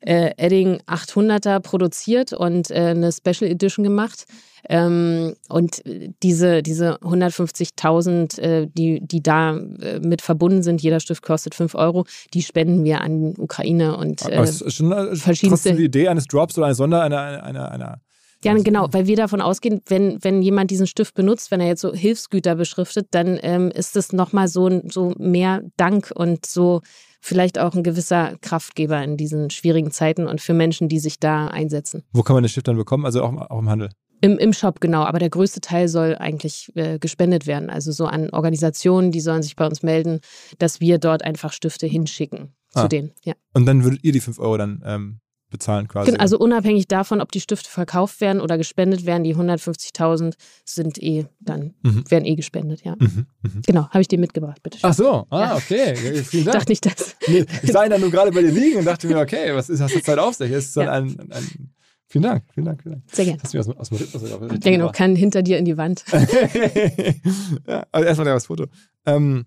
äh, Edding 800er produziert und äh, eine Special Edition gemacht. Ähm, und diese, diese 150.000, äh, die, die da äh, mit verbunden sind, jeder Stift kostet 5 Euro, die spenden wir an Ukraine und äh, es ist schon äh, verschiedenste. die Idee eines Drops oder eines Sonder, einer, einer, einer ja, genau, weil wir davon ausgehen, wenn, wenn jemand diesen Stift benutzt, wenn er jetzt so Hilfsgüter beschriftet, dann ähm, ist es nochmal so, so mehr Dank und so vielleicht auch ein gewisser Kraftgeber in diesen schwierigen Zeiten und für Menschen, die sich da einsetzen. Wo kann man den Stift dann bekommen? Also auch, auch im Handel? Im, Im Shop, genau. Aber der größte Teil soll eigentlich äh, gespendet werden. Also so an Organisationen, die sollen sich bei uns melden, dass wir dort einfach Stifte hinschicken ah. zu denen. Ja. Und dann würdet ihr die 5 Euro dann ähm, bezahlen quasi. Also unabhängig davon, ob die Stifte verkauft werden oder gespendet werden, die 150.000 sind eh dann, mhm. werden eh gespendet, ja. Mhm. Mhm. Genau, habe ich dir mitgebracht, bitte. Ach so, ah, okay. Ja, vielen Dank. Ich dachte nicht das. Nee, ich sah ihn dann nur gerade bei dir liegen und dachte mir, okay, was ist, hast du Zeit auf sich? Es ist ja. ein, ein Vielen Dank, vielen Dank, vielen Dank. Sehr gerne. Hast du mir aus, aus dem Rhythmus Ja, genau, kann hinter dir in die Wand. ja, also erstmal das Foto. Ähm,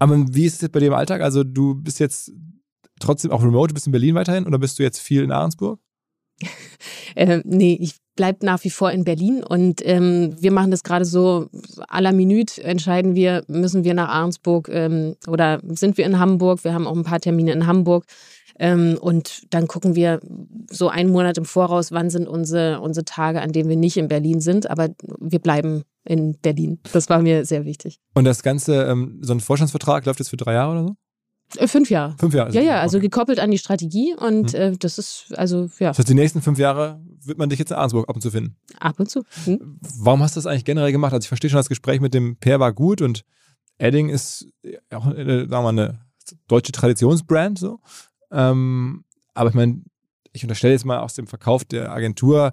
aber wie ist es jetzt bei dir im Alltag? Also du bist jetzt trotzdem auch remote? Du bist in Berlin weiterhin oder bist du jetzt viel in Ahrensburg? äh, nee, ich bleibe nach wie vor in Berlin und ähm, wir machen das gerade so, à la Minute entscheiden wir, müssen wir nach Ahrensburg ähm, oder sind wir in Hamburg. Wir haben auch ein paar Termine in Hamburg. Ähm, und dann gucken wir so einen Monat im Voraus, wann sind unsere, unsere Tage, an denen wir nicht in Berlin sind. Aber wir bleiben in Berlin. Das war mir sehr wichtig. Und das Ganze, ähm, so ein Vorstandsvertrag läuft jetzt für drei Jahre oder so? Äh, fünf Jahre. Fünf Jahre. Ja, ja, also okay. gekoppelt an die Strategie und hm. äh, das ist, also, ja. Das heißt, die nächsten fünf Jahre wird man dich jetzt in Arnsburg ab und zu finden. Ab und zu. Hm. Warum hast du das eigentlich generell gemacht? Also ich verstehe schon, das Gespräch mit dem Pair war gut und Edding ist auch, eine, sagen wir mal, eine deutsche Traditionsbrand so. Ähm, aber ich meine, ich unterstelle jetzt mal aus dem Verkauf der Agentur,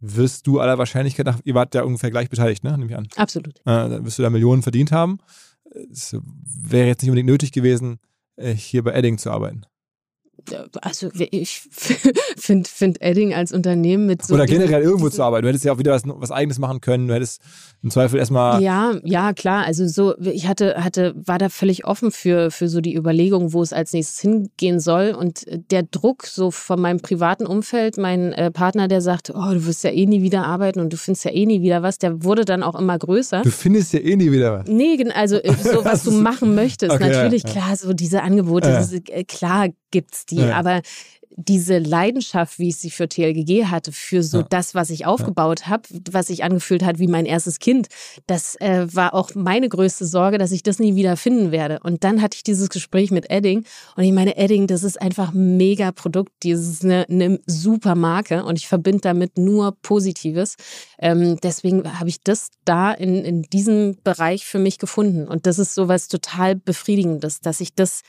wirst du aller Wahrscheinlichkeit nach, ihr wart ja ungefähr gleich beteiligt, ne? Nehme ich an. Absolut. Äh, dann wirst du da Millionen verdient haben. Es wäre jetzt nicht unbedingt nötig gewesen, äh, hier bei Edding zu arbeiten? Also ich finde find Edding als Unternehmen mit so. Oder generell irgendwo zu arbeiten. Du hättest ja auch wieder was, was eigenes machen können. Du hättest im Zweifel erstmal. Ja, ja, klar. Also so, ich hatte, hatte, war da völlig offen für, für so die Überlegung, wo es als nächstes hingehen soll. Und der Druck so von meinem privaten Umfeld, mein äh, Partner, der sagt, oh, du wirst ja eh nie wieder arbeiten und du findest ja eh nie wieder was, der wurde dann auch immer größer. Du findest ja eh nie wieder was. Nee, also äh, so, was du machen möchtest. Okay, Natürlich, ja, ja. klar, so diese Angebote, ja. diese, äh, klar gibt's die, aber diese Leidenschaft, wie ich sie für TLGG hatte, für so Ja. das, was ich aufgebaut habe, was sich angefühlt hat wie mein erstes Kind, das äh, war auch meine größte Sorge, dass ich das nie wieder finden werde. Und dann hatte ich dieses Gespräch mit Edding und ich meine, Edding, das ist einfach ein mega Produkt, das ist eine, eine super Marke und ich verbinde damit nur Positives. Ähm, deswegen habe ich das da in, in diesem Bereich für mich gefunden. Und das ist sowas total Befriedigendes, dass ich das,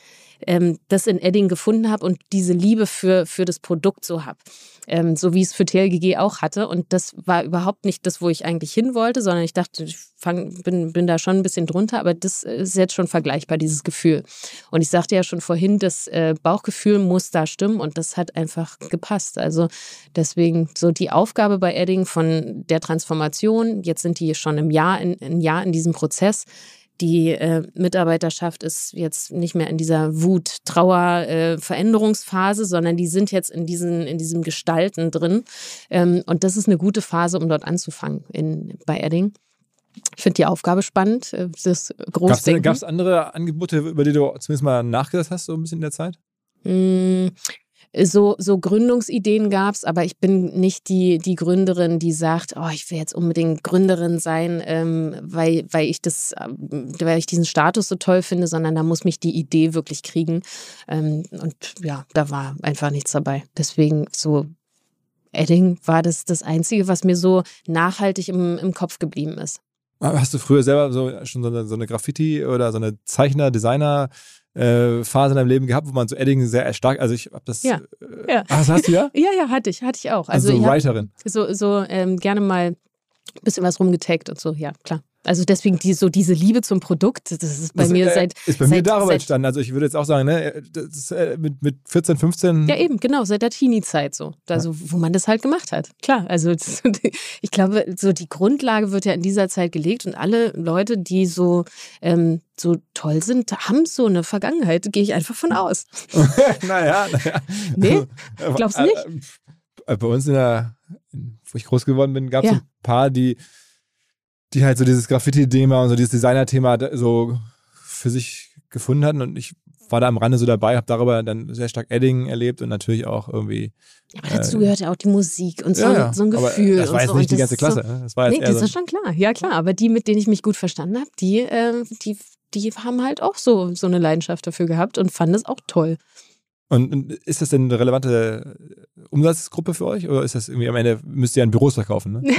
ähm, das in Edding gefunden habe und diese Liebe für, für das Produkt so habe. Ähm, so wie ich es für TLGG auch hatte. Und das war überhaupt nicht das, wo ich eigentlich hin wollte, sondern ich dachte, ich fang, bin, bin da schon ein bisschen drunter, aber das ist jetzt schon vergleichbar, dieses Gefühl. Und ich sagte ja schon vorhin, das äh, Bauchgefühl muss da stimmen und das hat einfach gepasst. Also deswegen so die Aufgabe bei Edding von der Transformation, jetzt sind die schon im Jahr, in, ein Jahr in diesem Prozess. Die äh, Mitarbeiterschaft ist jetzt nicht mehr in dieser Wut, Trauer, äh, Veränderungsphase, sondern die sind jetzt in, diesen, in diesem Gestalten drin. Ähm, und das ist eine gute Phase, um dort anzufangen in, bei Edding. Ich finde die Aufgabe spannend, äh, das Großdenken. Gab es andere Angebote, über die du zumindest mal nachgedacht hast, so ein bisschen in der Zeit? Mm, So, so Gründungsideen gab es, aber ich bin nicht die, die Gründerin, die sagt, oh, ich will jetzt unbedingt Gründerin sein, ähm, weil, weil ich das, ähm, weil ich diesen Status so toll finde, sondern da muss mich die Idee wirklich kriegen. Ähm, und ja, da war einfach nichts dabei. Deswegen so Edding war das das Einzige, was mir so nachhaltig im, im Kopf geblieben ist. Hast du früher selber so schon so eine, so eine Graffiti oder so eine Zeichner, Designer äh, Phase in deinem Leben gehabt, wo man so Edding sehr stark, also ich habe das. Ja, Äh, ja. Ach, das hast du ja? Ja, ja, hatte ich, hatte ich auch. Also, Also, so Writerin. so, so ähm, gerne mal ein bisschen was rumgetaggt und so, ja, klar. Also deswegen die, so diese Liebe zum Produkt, das ist bei Das, mir äh, seit. Ist bei mir seit, darüber seit, entstanden. Also ich würde jetzt auch sagen, ne, das äh, mit, mit 14, 15. Ja, eben, genau, seit der Teenie-Zeit so. Also, wo man das halt gemacht hat. Klar, also das- ich glaube, so die Grundlage wird ja in dieser Zeit gelegt und alle Leute, die so, ähm, so toll sind, haben so eine Vergangenheit, gehe ich einfach von aus. naja, naja. Nee? Glaubst du nicht? äh, Bei uns in der, wo ich groß geworden bin, gab es Ja. ein paar, die, die halt so dieses Graffiti-Thema und so dieses Designer-Thema so für sich gefunden hatten und ich war da am Rande so dabei, habe darüber dann sehr stark Edding erlebt und natürlich auch irgendwie. Aber dazu gehört ja auch die Musik und so, ein- so ein Äh, Gefühl. Das war jetzt so. nicht die ganze ist so- Klasse. ne? Das war jetzt Nee, das so ist schon klar. Ja, klar. Aber die, mit denen ich mich gut verstanden habe, die, äh, die, die haben halt auch so, so eine Leidenschaft dafür gehabt und fanden es auch toll. Und, und ist das denn eine relevante Umsatzgruppe für euch? Oder ist das irgendwie am Ende, müsst ihr an Büros verkaufen, ne?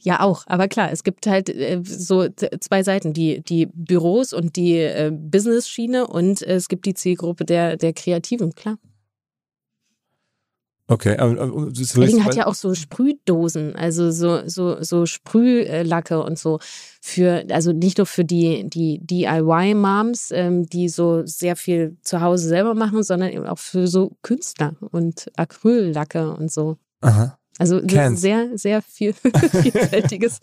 Ja, auch. Aber klar, es gibt halt äh, so zwei Seiten. Die, die Büros und die äh, Business-Schiene und äh, es gibt die Zielgruppe der, der Kreativen, klar. Okay. Aber, aber, das ist Edding wirklich- hat ja auch so Sprühdosen, also so, so, so Sprühlacke und so für, also nicht nur für die, die DIY-Moms, ähm, die so sehr viel zu Hause selber machen, sondern eben auch für so Künstler und Acryllacke und so. Aha. Also sehr, sehr viel, vielfältiges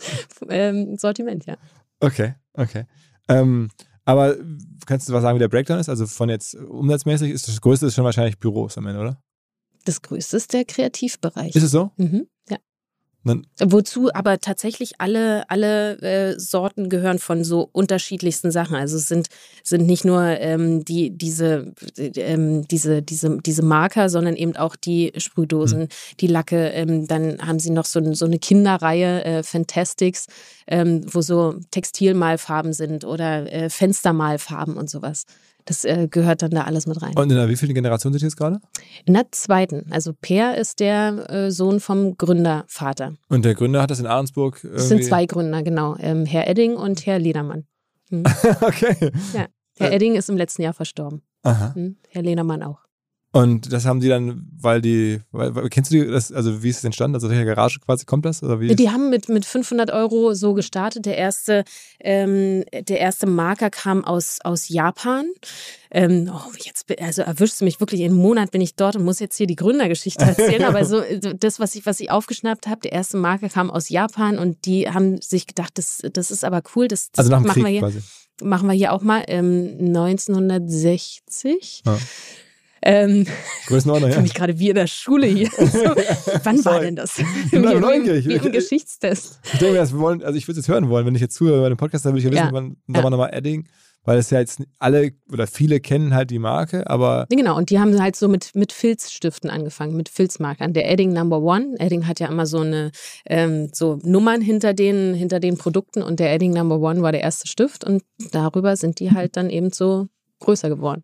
ähm, Sortiment, ja. Okay, okay. Ähm, aber kannst du was sagen, wie der Breakdown ist? Also von jetzt umsatzmäßig ist das Größte ist schon wahrscheinlich Büros am Ende, oder? Das größte ist der Kreativbereich. Ist es so? Mhm, ja. Wozu aber tatsächlich alle, alle äh, Sorten gehören von so unterschiedlichsten Sachen. Also es sind, sind nicht nur ähm, die, diese, ähm, diese, diese, diese Marker, sondern eben auch die Sprühdosen, die Lacke. Ähm, dann haben sie noch so, so eine Kinderreihe, äh, Fantastics, ähm, wo so Textilmalfarben sind oder äh, Fenstermalfarben und sowas. Das äh, gehört dann da alles mit rein. und in der wievielten Generation sind die jetzt gerade? In der zweiten, also Per ist der äh, Sohn vom Gründervater. Und der Gründer hat das in Ahrensburg. Es sind irgendwie- zwei Gründer, genau. Ähm, Herr Edding und Herr Ledermann. Hm. okay. Herr Äh. Edding ist im letzten Jahr verstorben. Aha. Hm. Herr Ledermann auch. Und das haben sie dann, weil die, weil, kennst du die, das, also wie ist es entstanden? Also aus welcher Garage quasi kommt das? Oder wie? Die haben mit, mit 500 Euro so gestartet. Der erste, ähm, der erste Marker kam aus, aus Japan. Ähm, oh, jetzt, also erwischst du mich wirklich, in einem Monat bin ich dort und muss jetzt hier die Gründergeschichte erzählen. aber so, das, was ich, was ich aufgeschnappt habe, der erste Marker kam aus Japan und die haben sich gedacht, das, das ist aber cool, das, das also nach dem machen, wir Krieg hier, quasi. machen wir hier auch mal. Ähm, 1960. Ja. Ähm, Größenordnung, Ich ja. fühle mich gerade wie in der Schule hier. So, wann war denn das? wie, wie, wie im Geschichtstest. Ich denke wir wollen, also ich würde es jetzt hören wollen, wenn ich jetzt zuhöre bei dem Podcast, dann würde ich ja wissen, Ja. wann, Ja. wann nochmal Edding, weil es ja jetzt alle oder viele kennen halt die Marke, aber. Genau, und die haben halt so mit, mit Filzstiften angefangen, mit Filzmarkern. Der Edding Number One, Edding hat ja immer so eine ähm, so Nummern hinter den, hinter den Produkten und der Edding Number One war der erste Stift und darüber sind die halt dann eben so größer geworden.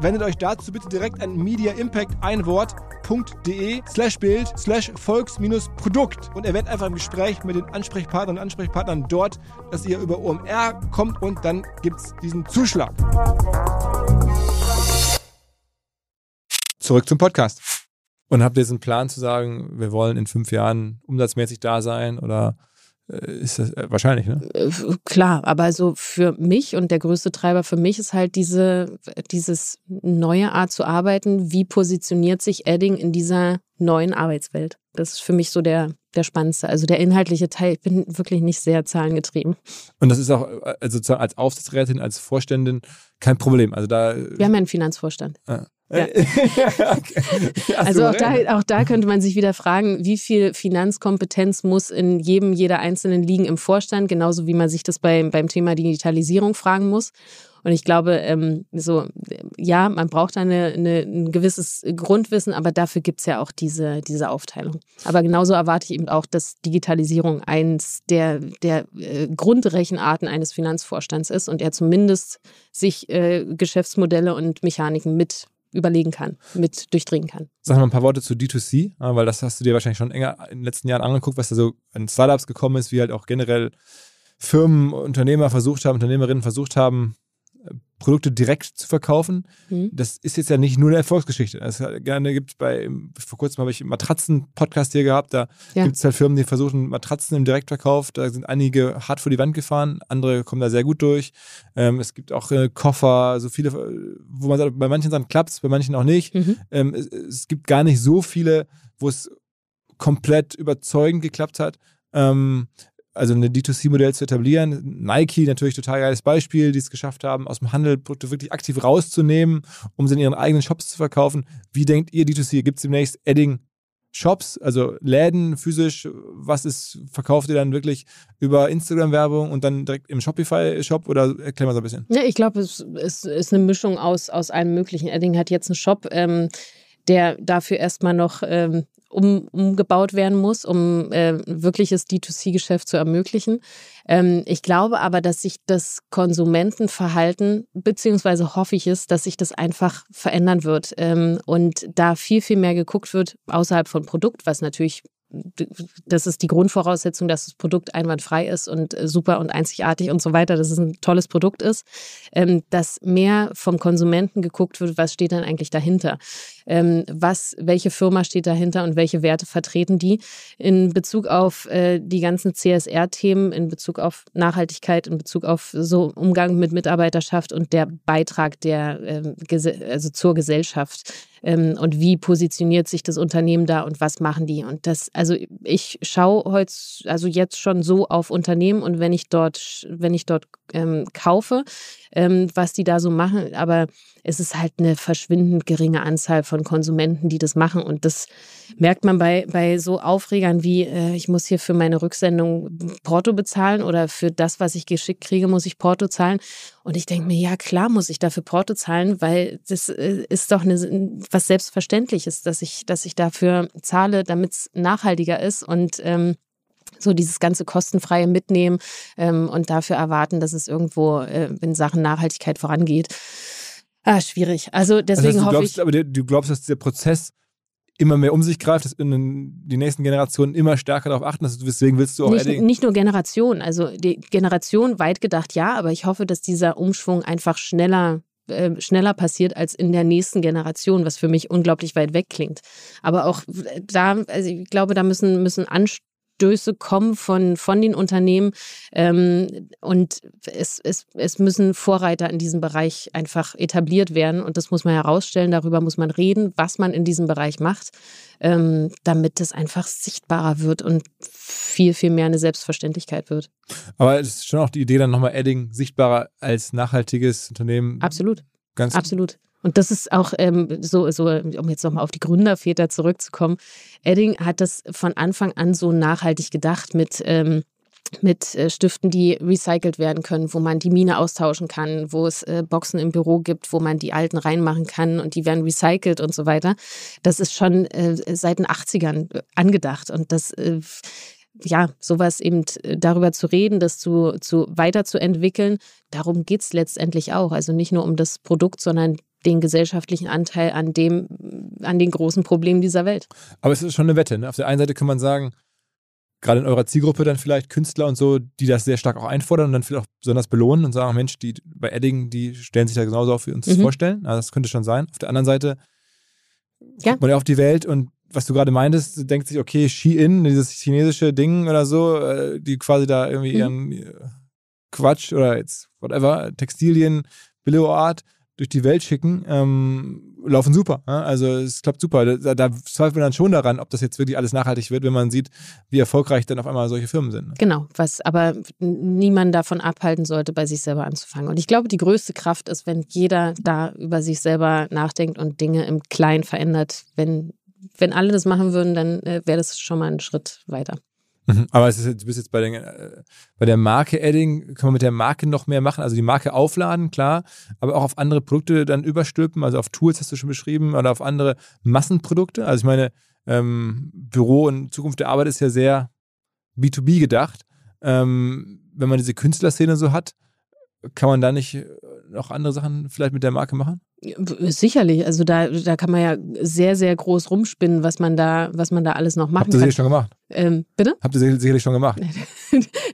Wendet euch dazu bitte direkt an Media Impact ein Wort de slash Bild slash Volks-Produkt und erwähnt einfach im Gespräch mit den Ansprechpartnern und Ansprechpartnern dort, dass ihr über OMR kommt und dann gibt es diesen Zuschlag. Zurück zum Podcast. Und habt ihr diesen Plan zu sagen, wir wollen in fünf Jahren umsatzmäßig da sein oder ist das äh, wahrscheinlich, ne? Äh, klar, aber so für mich und der größte Treiber für mich ist halt diese, dieses neue Art zu arbeiten. Wie positioniert sich Edding in dieser neuen Arbeitswelt? Das ist für mich so der, der spannendste. Also der inhaltliche Teil, ich bin wirklich nicht sehr zahlengetrieben. Und das ist auch also als Aufsichtsrätin, als Vorständin kein Problem. Also da. Wir haben ja einen Finanzvorstand. Ah. Ja. also auch da, auch da könnte man sich wieder fragen, wie viel Finanzkompetenz muss in jedem jeder einzelnen liegen im Vorstand, genauso wie man sich das beim, beim Thema Digitalisierung fragen muss. Und ich glaube, ähm, so, ja, man braucht eine, eine, ein gewisses Grundwissen, aber dafür gibt es ja auch diese, diese Aufteilung. Aber genauso erwarte ich eben auch, dass Digitalisierung eins der, der äh, Grundrechenarten eines Finanzvorstands ist und er zumindest sich äh, Geschäftsmodelle und Mechaniken mit überlegen kann, mit durchdringen kann. Sag mal ein paar Worte zu D2C, weil das hast du dir wahrscheinlich schon enger in den letzten Jahren angeguckt, was da so an Startups gekommen ist, wie halt auch generell Firmen, Unternehmer versucht haben, Unternehmerinnen versucht haben, Produkte direkt zu verkaufen. Mhm. Das ist jetzt ja nicht nur eine Erfolgsgeschichte. Es gerne gibt bei, vor kurzem habe ich einen Matratzen-Podcast hier gehabt, da ja. gibt es halt Firmen, die versuchen Matratzen im Direktverkauf. Da sind einige hart vor die Wand gefahren, andere kommen da sehr gut durch. Ähm, es gibt auch äh, Koffer, so viele, wo man sagt, bei manchen Sachen klappt es, bei manchen auch nicht. Mhm. Ähm, es, es, gibt gar nicht so viele, wo es komplett überzeugend geklappt hat. Ähm, also ein D2C-Modell zu etablieren. Nike natürlich total geiles Beispiel, die es geschafft haben, aus dem Handel Produkte wirklich aktiv rauszunehmen, um sie in ihren eigenen Shops zu verkaufen. Wie denkt ihr D2C? Gibt es demnächst Adding Shops, also Läden physisch? Was ist, verkauft ihr dann wirklich über Instagram-Werbung und dann direkt im Shopify-Shop oder erklär mal so ein bisschen? Ja, ich glaube, es, es, ist eine Mischung aus, aus allem Möglichen. Adding hat jetzt einen Shop, ähm, der dafür erstmal noch ähm, um, umgebaut werden muss, um äh, wirkliches D2C-Geschäft zu ermöglichen. Ähm, ich glaube aber, dass sich das Konsumentenverhalten, beziehungsweise hoffe ich es, dass sich das einfach verändern wird ähm, und da viel, viel mehr geguckt wird außerhalb von Produkt, was natürlich das ist die Grundvoraussetzung, dass das Produkt einwandfrei ist und äh, super und einzigartig und so weiter, dass es ein tolles Produkt ist, ähm, dass mehr vom Konsumenten geguckt wird, was steht dann eigentlich dahinter, ähm, was, welche Firma steht dahinter und welche Werte vertreten die? In Bezug auf äh, die ganzen CSR-Themen, in Bezug auf Nachhaltigkeit, in Bezug auf so Umgang mit Mitarbeiterschaft und der Beitrag der ähm, also zur Gesellschaft und wie positioniert sich das Unternehmen da und was machen die? Und das also also ich schaue heute, also jetzt schon so auf Unternehmen und wenn ich dort, wenn ich dort ähm, kaufe, ähm, was die da so machen, aber es ist halt eine verschwindend geringe Anzahl von Konsumenten, die das machen und das merkt man bei, bei so Aufregern wie, äh, ich muss hier für meine Rücksendung Porto bezahlen oder für das, was ich geschickt kriege, muss ich Porto zahlen. Und ich denke mir, ja klar muss ich dafür Porto zahlen, weil das äh, ist doch eine, was Selbstverständliches, dass ich, dass ich dafür zahle, damit es nachhaltiger ist und ähm, so dieses ganze kostenfreie Mitnehmen ähm, und dafür erwarten, dass es irgendwo äh, in Sachen Nachhaltigkeit vorangeht. Ah, schwierig. Also deswegen das heißt, hoffe glaubst, ich. Aber du glaubst, dass dieser Prozess immer mehr um sich greift, dass in die nächsten Generationen immer stärker darauf achten, dass du, deswegen willst du auch Nicht, nicht nur Generation, also die Generation weit gedacht ja, aber ich hoffe, dass dieser Umschwung einfach schneller äh, schneller passiert als in der nächsten Generation, was für mich unglaublich weit weg klingt. Aber auch da, also ich glaube, da müssen, müssen Anstöße kommen von, von den Unternehmen ähm, und es, es, es müssen Vorreiter in diesem Bereich einfach etabliert werden und das muss man herausstellen, darüber muss man reden, was man in diesem Bereich macht, ähm, damit es einfach sichtbarer wird und viel, viel mehr eine Selbstverständlichkeit wird. Aber es ist schon auch die Idee, dann nochmal Edding sichtbarer als nachhaltiges Unternehmen. Absolut. Ganz Absolut. Und das ist auch ähm, so, so, um jetzt nochmal auf die Gründerväter zurückzukommen. Edding hat das von Anfang an so nachhaltig gedacht mit, ähm, mit äh, Stiften, die recycelt werden können, wo man die Mine austauschen kann, wo es äh, Boxen im Büro gibt, wo man die alten reinmachen kann und die werden recycelt und so weiter. Das ist schon äh, seit den 80ern angedacht und das äh, ja, sowas eben äh, darüber zu reden, das zu, zu weiterzuentwickeln, darum geht es letztendlich auch. Also nicht nur um das Produkt, sondern den gesellschaftlichen Anteil an dem, an den großen Problemen dieser Welt. Aber es ist schon eine Wette. Ne? Auf der einen Seite kann man sagen, gerade in eurer Zielgruppe dann vielleicht Künstler und so, die das sehr stark auch einfordern und dann vielleicht auch besonders belohnen und sagen, Mensch, die bei Edding, die stellen sich da genauso auf, wie uns das Mhm. vorstellen. Also das könnte schon sein. Auf der anderen Seite Ja. guckt man ja auf die Welt und was du gerade meintest, denkt sich, okay, Shein, dieses chinesische Ding oder so, äh, die quasi da irgendwie Mhm. ihren Quatsch oder jetzt whatever, Textilien, Billo-Art durch die Welt schicken, ähm, laufen super. Ja? Also es klappt super. Da, da zweifelt man dann schon daran, ob das jetzt wirklich alles nachhaltig wird, wenn man sieht, wie erfolgreich dann auf einmal solche Firmen sind. ne? Genau, was aber niemand davon abhalten sollte, bei sich selber anzufangen. Und ich glaube, die größte Kraft ist, wenn jeder da über sich selber nachdenkt und Dinge im Kleinen verändert. Wenn, wenn alle das machen würden, dann äh, wäre das schon mal ein Schritt weiter. Mhm. Aber es ist, du bist jetzt bei, den, äh, bei der Marke Edding, kann man mit der Marke noch mehr machen? Also die Marke aufladen, klar, aber auch auf andere Produkte dann überstülpen, also auf Tools hast du schon beschrieben, oder auf andere Massenprodukte. Also ich meine, ähm, Büro und Zukunft der Arbeit ist ja sehr B2B gedacht. Ähm, wenn man diese Künstlerszene so hat, kann man da nicht äh, noch andere Sachen vielleicht mit der Marke machen? Sicherlich, also da, da kann man ja sehr, sehr groß rumspinnen, was man da, was man da alles noch machen Habt ihr kann. sicherlich schon gemacht. Ähm, bitte? Habt ihr sicher- sicherlich schon gemacht.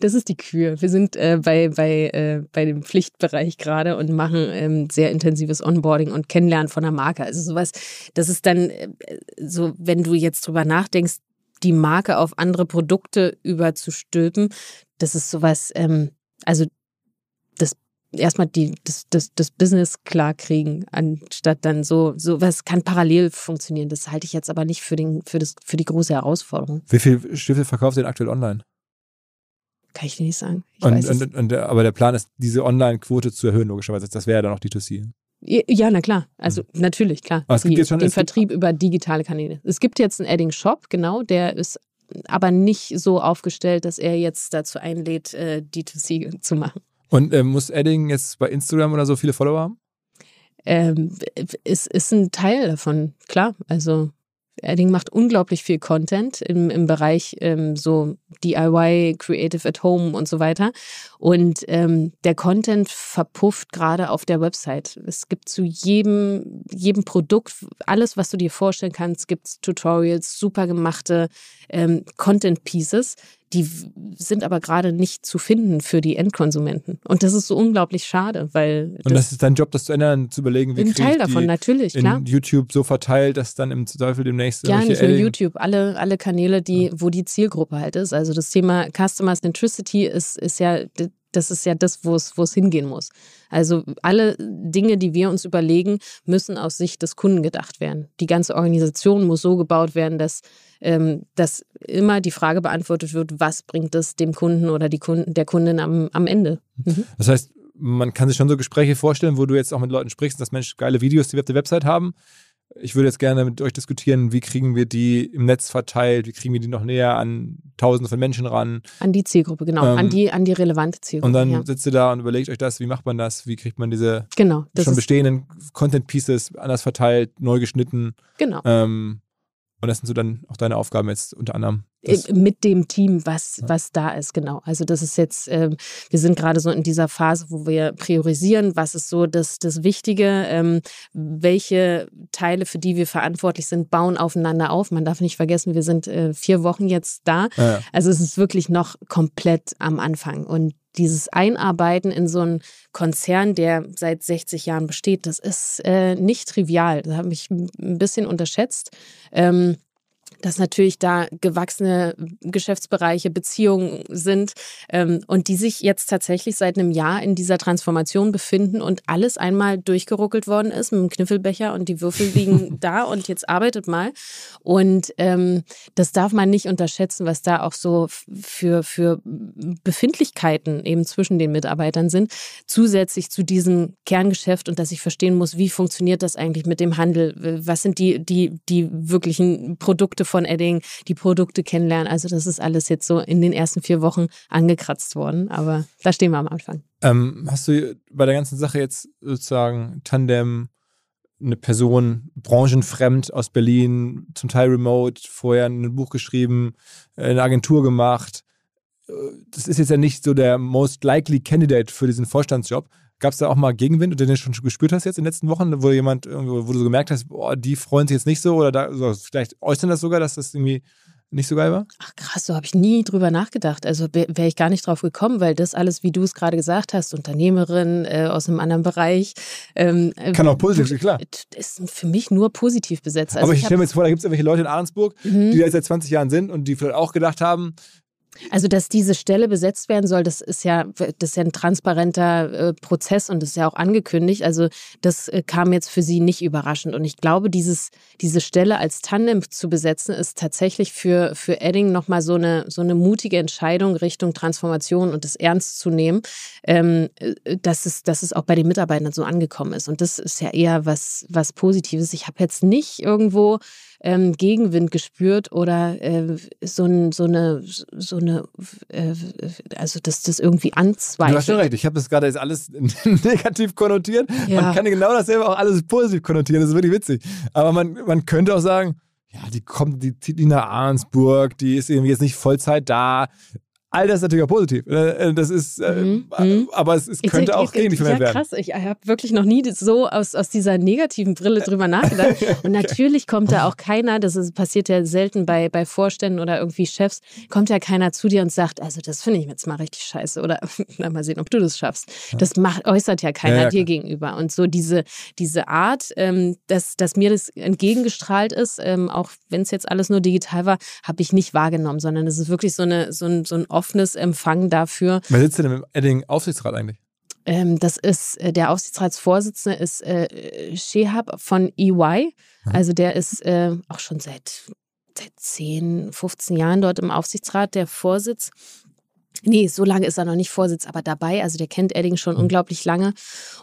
Das ist die Kühe. Wir sind äh, bei, bei, äh, bei dem Pflichtbereich gerade und machen ähm, sehr intensives Onboarding und Kennenlernen von der Marke. Also sowas, das ist dann äh, so, wenn du jetzt drüber nachdenkst, die Marke auf andere Produkte überzustülpen, das ist sowas, ähm, also erstmal die, das, das, das Business klar kriegen, anstatt dann so, sowas kann parallel funktionieren. Das halte ich jetzt aber nicht für, den, für, das, für die große Herausforderung. Wie viele Stifte verkauft ihr denn aktuell online? Kann ich dir nicht sagen. Und, und, und aber der Plan ist, diese Online-Quote zu erhöhen, logischerweise. Das wäre ja dann auch D2C. Ja, Ja, na klar. Also natürlich, klar. Mhm. Aber es gibt Die, jetzt schon- den Vertrieb über digitale Kanäle. Es gibt jetzt einen Adding Shop, genau, der ist aber nicht so aufgestellt, dass er jetzt dazu einlädt, äh, D2C zu machen. Und äh, muss Edding jetzt bei Instagram oder so viele Follower haben? Ähm, es ist ein Teil davon, klar. Also Edding macht unglaublich viel Content im, im Bereich ähm, so DIY, Creative at Home und so weiter. Und ähm, der Content verpufft gerade auf der Website. Es gibt zu jedem, jedem Produkt, alles, was du dir vorstellen kannst, gibt es Tutorials, super gemachte ähm, Content-Pieces. Die sind aber gerade nicht zu finden für die Endkonsumenten. Und das ist so unglaublich schade, weil Und das ist dein Job, das zu ändern, zu überlegen, wie ein Teil davon, natürlich, in klar. YouTube so verteilt, dass dann im Zweifel demnächst Ja, nicht nur YouTube, alle, alle Kanäle, die, wo die Zielgruppe halt ist. Also das Thema Customer Centricity ist, ist ja, das ist ja das, wo es, wo es hingehen muss. Also alle Dinge, die wir uns überlegen, müssen aus Sicht des Kunden gedacht werden. Die ganze Organisation muss so gebaut werden, dass, ähm, dass immer die Frage beantwortet wird, was bringt es dem Kunden oder die Kunden, der Kundin am, am Ende. Mhm. Das heißt, man kann sich schon so Gespräche vorstellen, wo du jetzt auch mit Leuten sprichst, dass Mensch geile Videos, die wir auf der Website haben. Ich würde jetzt gerne mit euch diskutieren, wie kriegen wir die im Netz verteilt, wie kriegen wir die noch näher an tausende von Menschen ran. An die Zielgruppe, genau, ähm, an, die, an die relevante Zielgruppe. Und dann ja. sitzt ihr da und überlegt euch das, wie macht man das, wie kriegt man diese genau, schon bestehenden Content-Pieces anders verteilt, neu geschnitten. Genau. Ähm, und das sind so dann auch deine Aufgaben jetzt unter anderem. Mit dem Team, was, was da ist, genau. Also das ist jetzt, äh, wir sind gerade so in dieser Phase, wo wir priorisieren, was ist so das, das Wichtige, ähm, welche Teile, für die wir verantwortlich sind, bauen aufeinander auf. Man darf nicht vergessen, wir sind äh, vier Wochen jetzt da. Ja. Also es ist wirklich noch komplett am Anfang. Und dieses Einarbeiten in so einen Konzern, der seit 60 Jahren besteht, das ist äh, nicht trivial. Das habe ich ein bisschen unterschätzt. Ähm, dass natürlich da gewachsene Geschäftsbereiche, Beziehungen sind ähm, und die sich jetzt tatsächlich seit einem Jahr in dieser Transformation befinden und alles einmal durchgeruckelt worden ist mit dem Kniffelbecher und die Würfel liegen da und jetzt arbeitet mal. Und ähm, das darf man nicht unterschätzen, was da auch so für, für Befindlichkeiten eben zwischen den Mitarbeitern sind, zusätzlich zu diesem Kerngeschäft und dass ich verstehen muss, wie funktioniert das eigentlich mit dem Handel? Was sind die, die, die wirklichen Produkte von Edding, die Produkte kennenlernen. Also das ist alles jetzt so in den ersten vier Wochen angekratzt worden. Aber da stehen wir am Anfang. Ähm, hast du bei der ganzen Sache jetzt sozusagen Tandem eine Person branchenfremd aus Berlin, zum Teil remote, vorher ein Buch geschrieben, eine Agentur gemacht. Äh, das ist jetzt ja nicht so der most likely candidate für diesen Vorstandsjob. Gab es da auch mal Gegenwind, den du schon gespürt hast jetzt in den letzten Wochen, wo jemand, wo du so gemerkt hast, boah, die freuen sich jetzt nicht so oder da, also vielleicht äußern das sogar, dass das irgendwie nicht so geil war? Ach krass, so habe ich nie drüber nachgedacht. Also wäre ich gar nicht drauf gekommen, weil das alles, wie du es gerade gesagt hast, Unternehmerin äh, aus einem anderen Bereich. Ähm, äh, Kann auch positiv, klar. Ist für mich nur positiv besetzt. Also Aber ich, ich stelle mir jetzt vor, da gibt es irgendwelche Leute in Ahrensburg, mhm. die da seit 20 Jahren sind und die vielleicht auch gedacht haben, also, dass diese Stelle besetzt werden soll, das ist ja, das ist ja ein transparenter äh, Prozess und das ist ja auch angekündigt. Also, das äh, kam jetzt für Sie nicht überraschend. Und ich glaube, dieses, diese Stelle als Tandem zu besetzen, ist tatsächlich für, für Edding nochmal so eine, so eine mutige Entscheidung Richtung Transformation und das ernst zu nehmen, ähm, äh, dass, es, dass es auch bei den Mitarbeitern so angekommen ist. Und das ist ja eher was, was Positives. Ich habe jetzt nicht irgendwo ähm, Gegenwind gespürt oder äh, so, ein, so eine, so eine äh, also dass das irgendwie anzweifelt. Du hast schon recht, ich habe das gerade jetzt alles negativ konnotiert. Ja. Man kann genau dasselbe auch alles positiv konnotieren, das ist wirklich witzig. Aber man, man könnte auch sagen, ja, die kommt, die zieht die nach Arnsburg, die ist irgendwie jetzt nicht Vollzeit da. All das ist natürlich auch positiv. Äh, das ist, äh, mhm. mhm. aber es, es könnte ich, auch gegen dich verwendet werden. Ja, krass. Ich habe wirklich noch nie so aus, aus dieser negativen Brille drüber nachgedacht. Und natürlich kommt da auch keiner, das ist, passiert ja selten bei, bei Vorständen oder irgendwie Chefs, kommt ja keiner zu dir und sagt, also das finde ich jetzt mal richtig scheiße. Oder na, mal sehen, ob du das schaffst. Das macht, äußert ja keiner ja, ja, dir gegenüber. Und so diese, diese Art, ähm, dass, dass mir das entgegengestrahlt ist, ähm, auch wenn es jetzt alles nur digital war, habe ich nicht wahrgenommen, sondern es ist wirklich so, eine, so ein, so ein offenes Empfang dafür. Wer sitzt denn im Edding Aufsichtsrat eigentlich? Ähm, das ist äh, der Aufsichtsratsvorsitzende ist äh, Shehab von EY. Also der ist äh, auch schon seit, seit 10, 15 Jahren dort im Aufsichtsrat der Vorsitz. Nee, so lange ist er noch nicht Vorsitz, aber dabei. Also der kennt Edding schon mhm. unglaublich lange.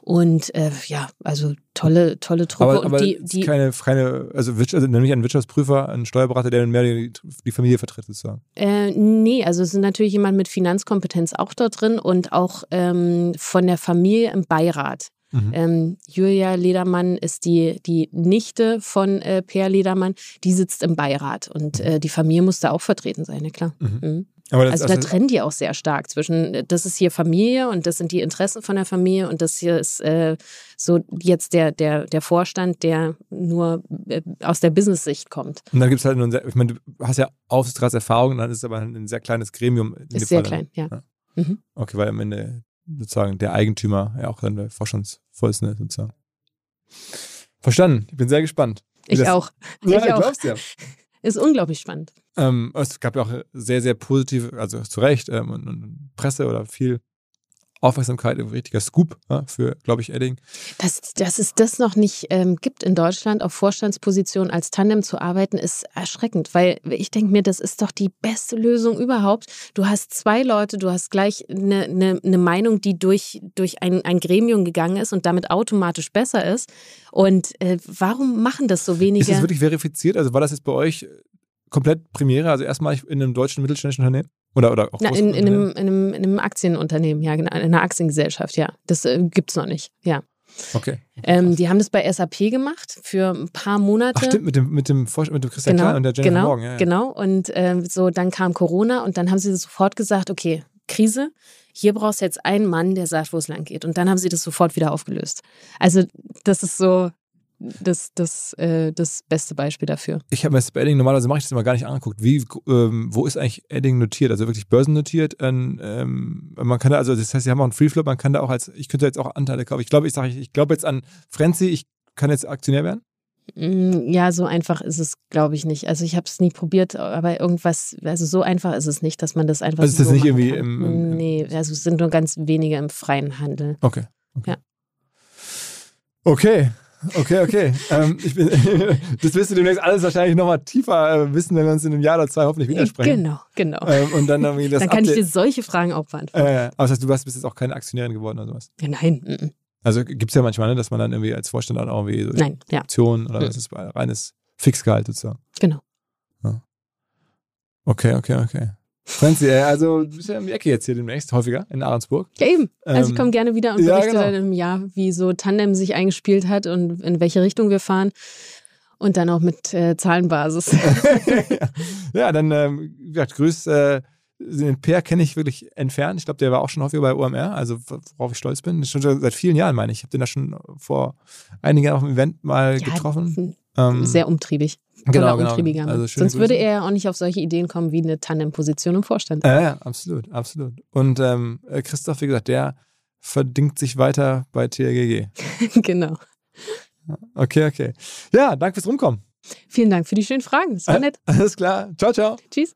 Und äh, ja, also tolle, tolle Truppe. Aber, aber die, die keine, keine, also, also nämlich ein Wirtschaftsprüfer, ein Steuerberater, der mehr die, die Familie vertritt, sozusagen. Äh, nee, also es ist natürlich jemand mit Finanzkompetenz auch da drin und auch ähm, von der Familie im Beirat. Mhm. Ähm, Julia Ledermann ist die, die Nichte von äh, Per Ledermann, die sitzt im Beirat und äh, die Familie muss da auch vertreten sein, ja klar. Mhm. Mhm. Das, also da also, trennen die auch sehr stark zwischen, das ist hier Familie und das sind die Interessen von der Familie und das hier ist äh, so jetzt der, der, der Vorstand, der nur äh, aus der Business-Sicht kommt. Und dann gibt es halt nur, sehr, ich meine, du hast ja Aufsichtsratserfahrung, dann ist es aber ein sehr kleines Gremium. Ist sehr Fall. klein, ja. ja. Mhm. Okay, weil am Ende sozusagen der Eigentümer ja auch dann der Vorstandsvorsitzende sozusagen. Verstanden. Ich bin sehr gespannt. Ich das, auch. Ja, ich auch. Glaubst ja. Ist unglaublich spannend. Ähm, es gab ja auch sehr, sehr positive, also zu Recht, ähm, Presse oder viel Aufmerksamkeit, ein richtiger Scoop ja, für, glaube ich, Edding. Dass, dass es das noch nicht ähm, gibt in Deutschland, auf Vorstandspositionen als Tandem zu arbeiten, ist erschreckend, weil ich denke mir, das ist doch die beste Lösung überhaupt. Du hast zwei Leute, du hast gleich eine, eine, eine Meinung, die durch, durch ein, ein Gremium gegangen ist und damit automatisch besser ist. Und äh, warum machen das so wenige? Ist das wirklich verifiziert? Also war das jetzt bei euch komplett Premiere, also erstmal in einem deutschen mittelständischen Unternehmen? Oder, oder auch Na, in, in, einem, in, einem, in einem Aktienunternehmen, ja, genau, in einer Aktiengesellschaft, ja. Das äh, gibt es noch nicht, ja. Okay. Ähm, die haben das bei SAP gemacht für ein paar Monate. Ach stimmt, mit dem, mit dem, mit dem Christian genau, Klein und der Jennifer genau, Morgan. Ja, ja. Genau, und ähm, so dann kam Corona und dann haben sie sofort gesagt, okay, Krise, hier brauchst du jetzt einen Mann, der sagt, wo es lang geht. Und dann haben sie das sofort wieder aufgelöst. Also das ist so das, das, äh, das beste Beispiel dafür. Ich habe mir das bei Edding, normalerweise mache ich das immer gar nicht angeguckt. Wie, ähm, wo ist eigentlich Edding notiert? Also wirklich börsennotiert? Ähm, ähm, man kann da, also das heißt, sie haben auch einen Free Float, man kann da auch als, ich könnte jetzt auch Anteile kaufen. Ich glaube, ich sage, ich, ich glaube jetzt an Frenzy, ich kann jetzt Aktionär werden? Mm, Ja, so einfach ist es, glaube ich, nicht. Also ich habe es nie probiert, aber irgendwas, also so einfach ist es nicht, dass man das einfach Also ist das so nicht irgendwie im- im- im- Nee, also es sind nur ganz wenige im freien Handel. Okay. okay. Ja. Okay. Okay, okay. ähm, bin, das wirst du demnächst alles wahrscheinlich nochmal tiefer äh, wissen, wenn wir uns in einem Jahr oder zwei hoffentlich wieder sprechen. Genau, genau. Ähm, und dann Dann kann ich dir Update- solche Fragen auch beantworten. äh, aber das heißt, du bist jetzt auch keine Aktionärin geworden oder sowas. Ja, nein, mm. Also gibt es ja manchmal, ne, dass man dann irgendwie als Vorstand auch irgendwie so nein, ja, Optionen oder Mhm. das ist reines Fixgehalt sozusagen. genau. Okay, okay, okay. Franzi, ey, also du bist ja um die Ecke jetzt hier demnächst, häufiger in Ahrensburg. Ja, eben. Also Ähm, ich komme gerne wieder und ja, berichte genau. dann im Jahr, wie so Tandem sich eingespielt hat und in welche Richtung wir fahren. Und dann auch mit äh, Zahlenbasis. ja, dann, ähm, wie gesagt, grüß, äh, den Per kenne ich wirklich entfernt. Ich glaube, der war auch schon häufiger bei OMR, also worauf ich stolz bin. Schon seit vielen Jahren, meine ich. Ich habe den da schon vor einigen Jahren auf dem Event mal getroffen. Ähm, Sehr umtriebig. Genau, Toller, genau. umtriebiger Mann. Also Sonst würde Grüße. er ja auch nicht auf solche Ideen kommen wie eine Tandem-Position im Vorstand. Ja, ja, absolut, absolut. Und ähm, äh, Christoph, wie gesagt, der verdingt sich weiter bei TRGG. genau. Okay, okay. Ja, danke fürs Rumkommen. Vielen Dank für die schönen Fragen. Das war Äh, nett. Alles klar. Ciao, ciao. Tschüss.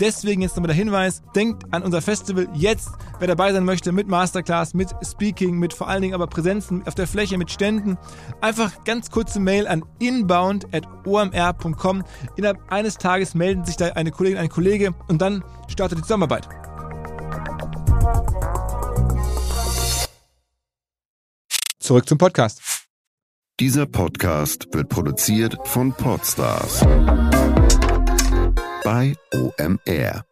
Deswegen jetzt nochmal der Hinweis, denkt an unser Festival jetzt, wer dabei sein möchte mit Masterclass, mit Speaking, mit vor allen Dingen aber Präsenzen auf der Fläche, mit Ständen. Einfach ganz kurze Mail an inbound.omr.com. Innerhalb eines Tages melden sich da eine Kollegin, ein Kollege und dann startet die Zusammenarbeit. Zurück zum Podcast. Dieser Podcast wird produziert von Podstars bei OMR.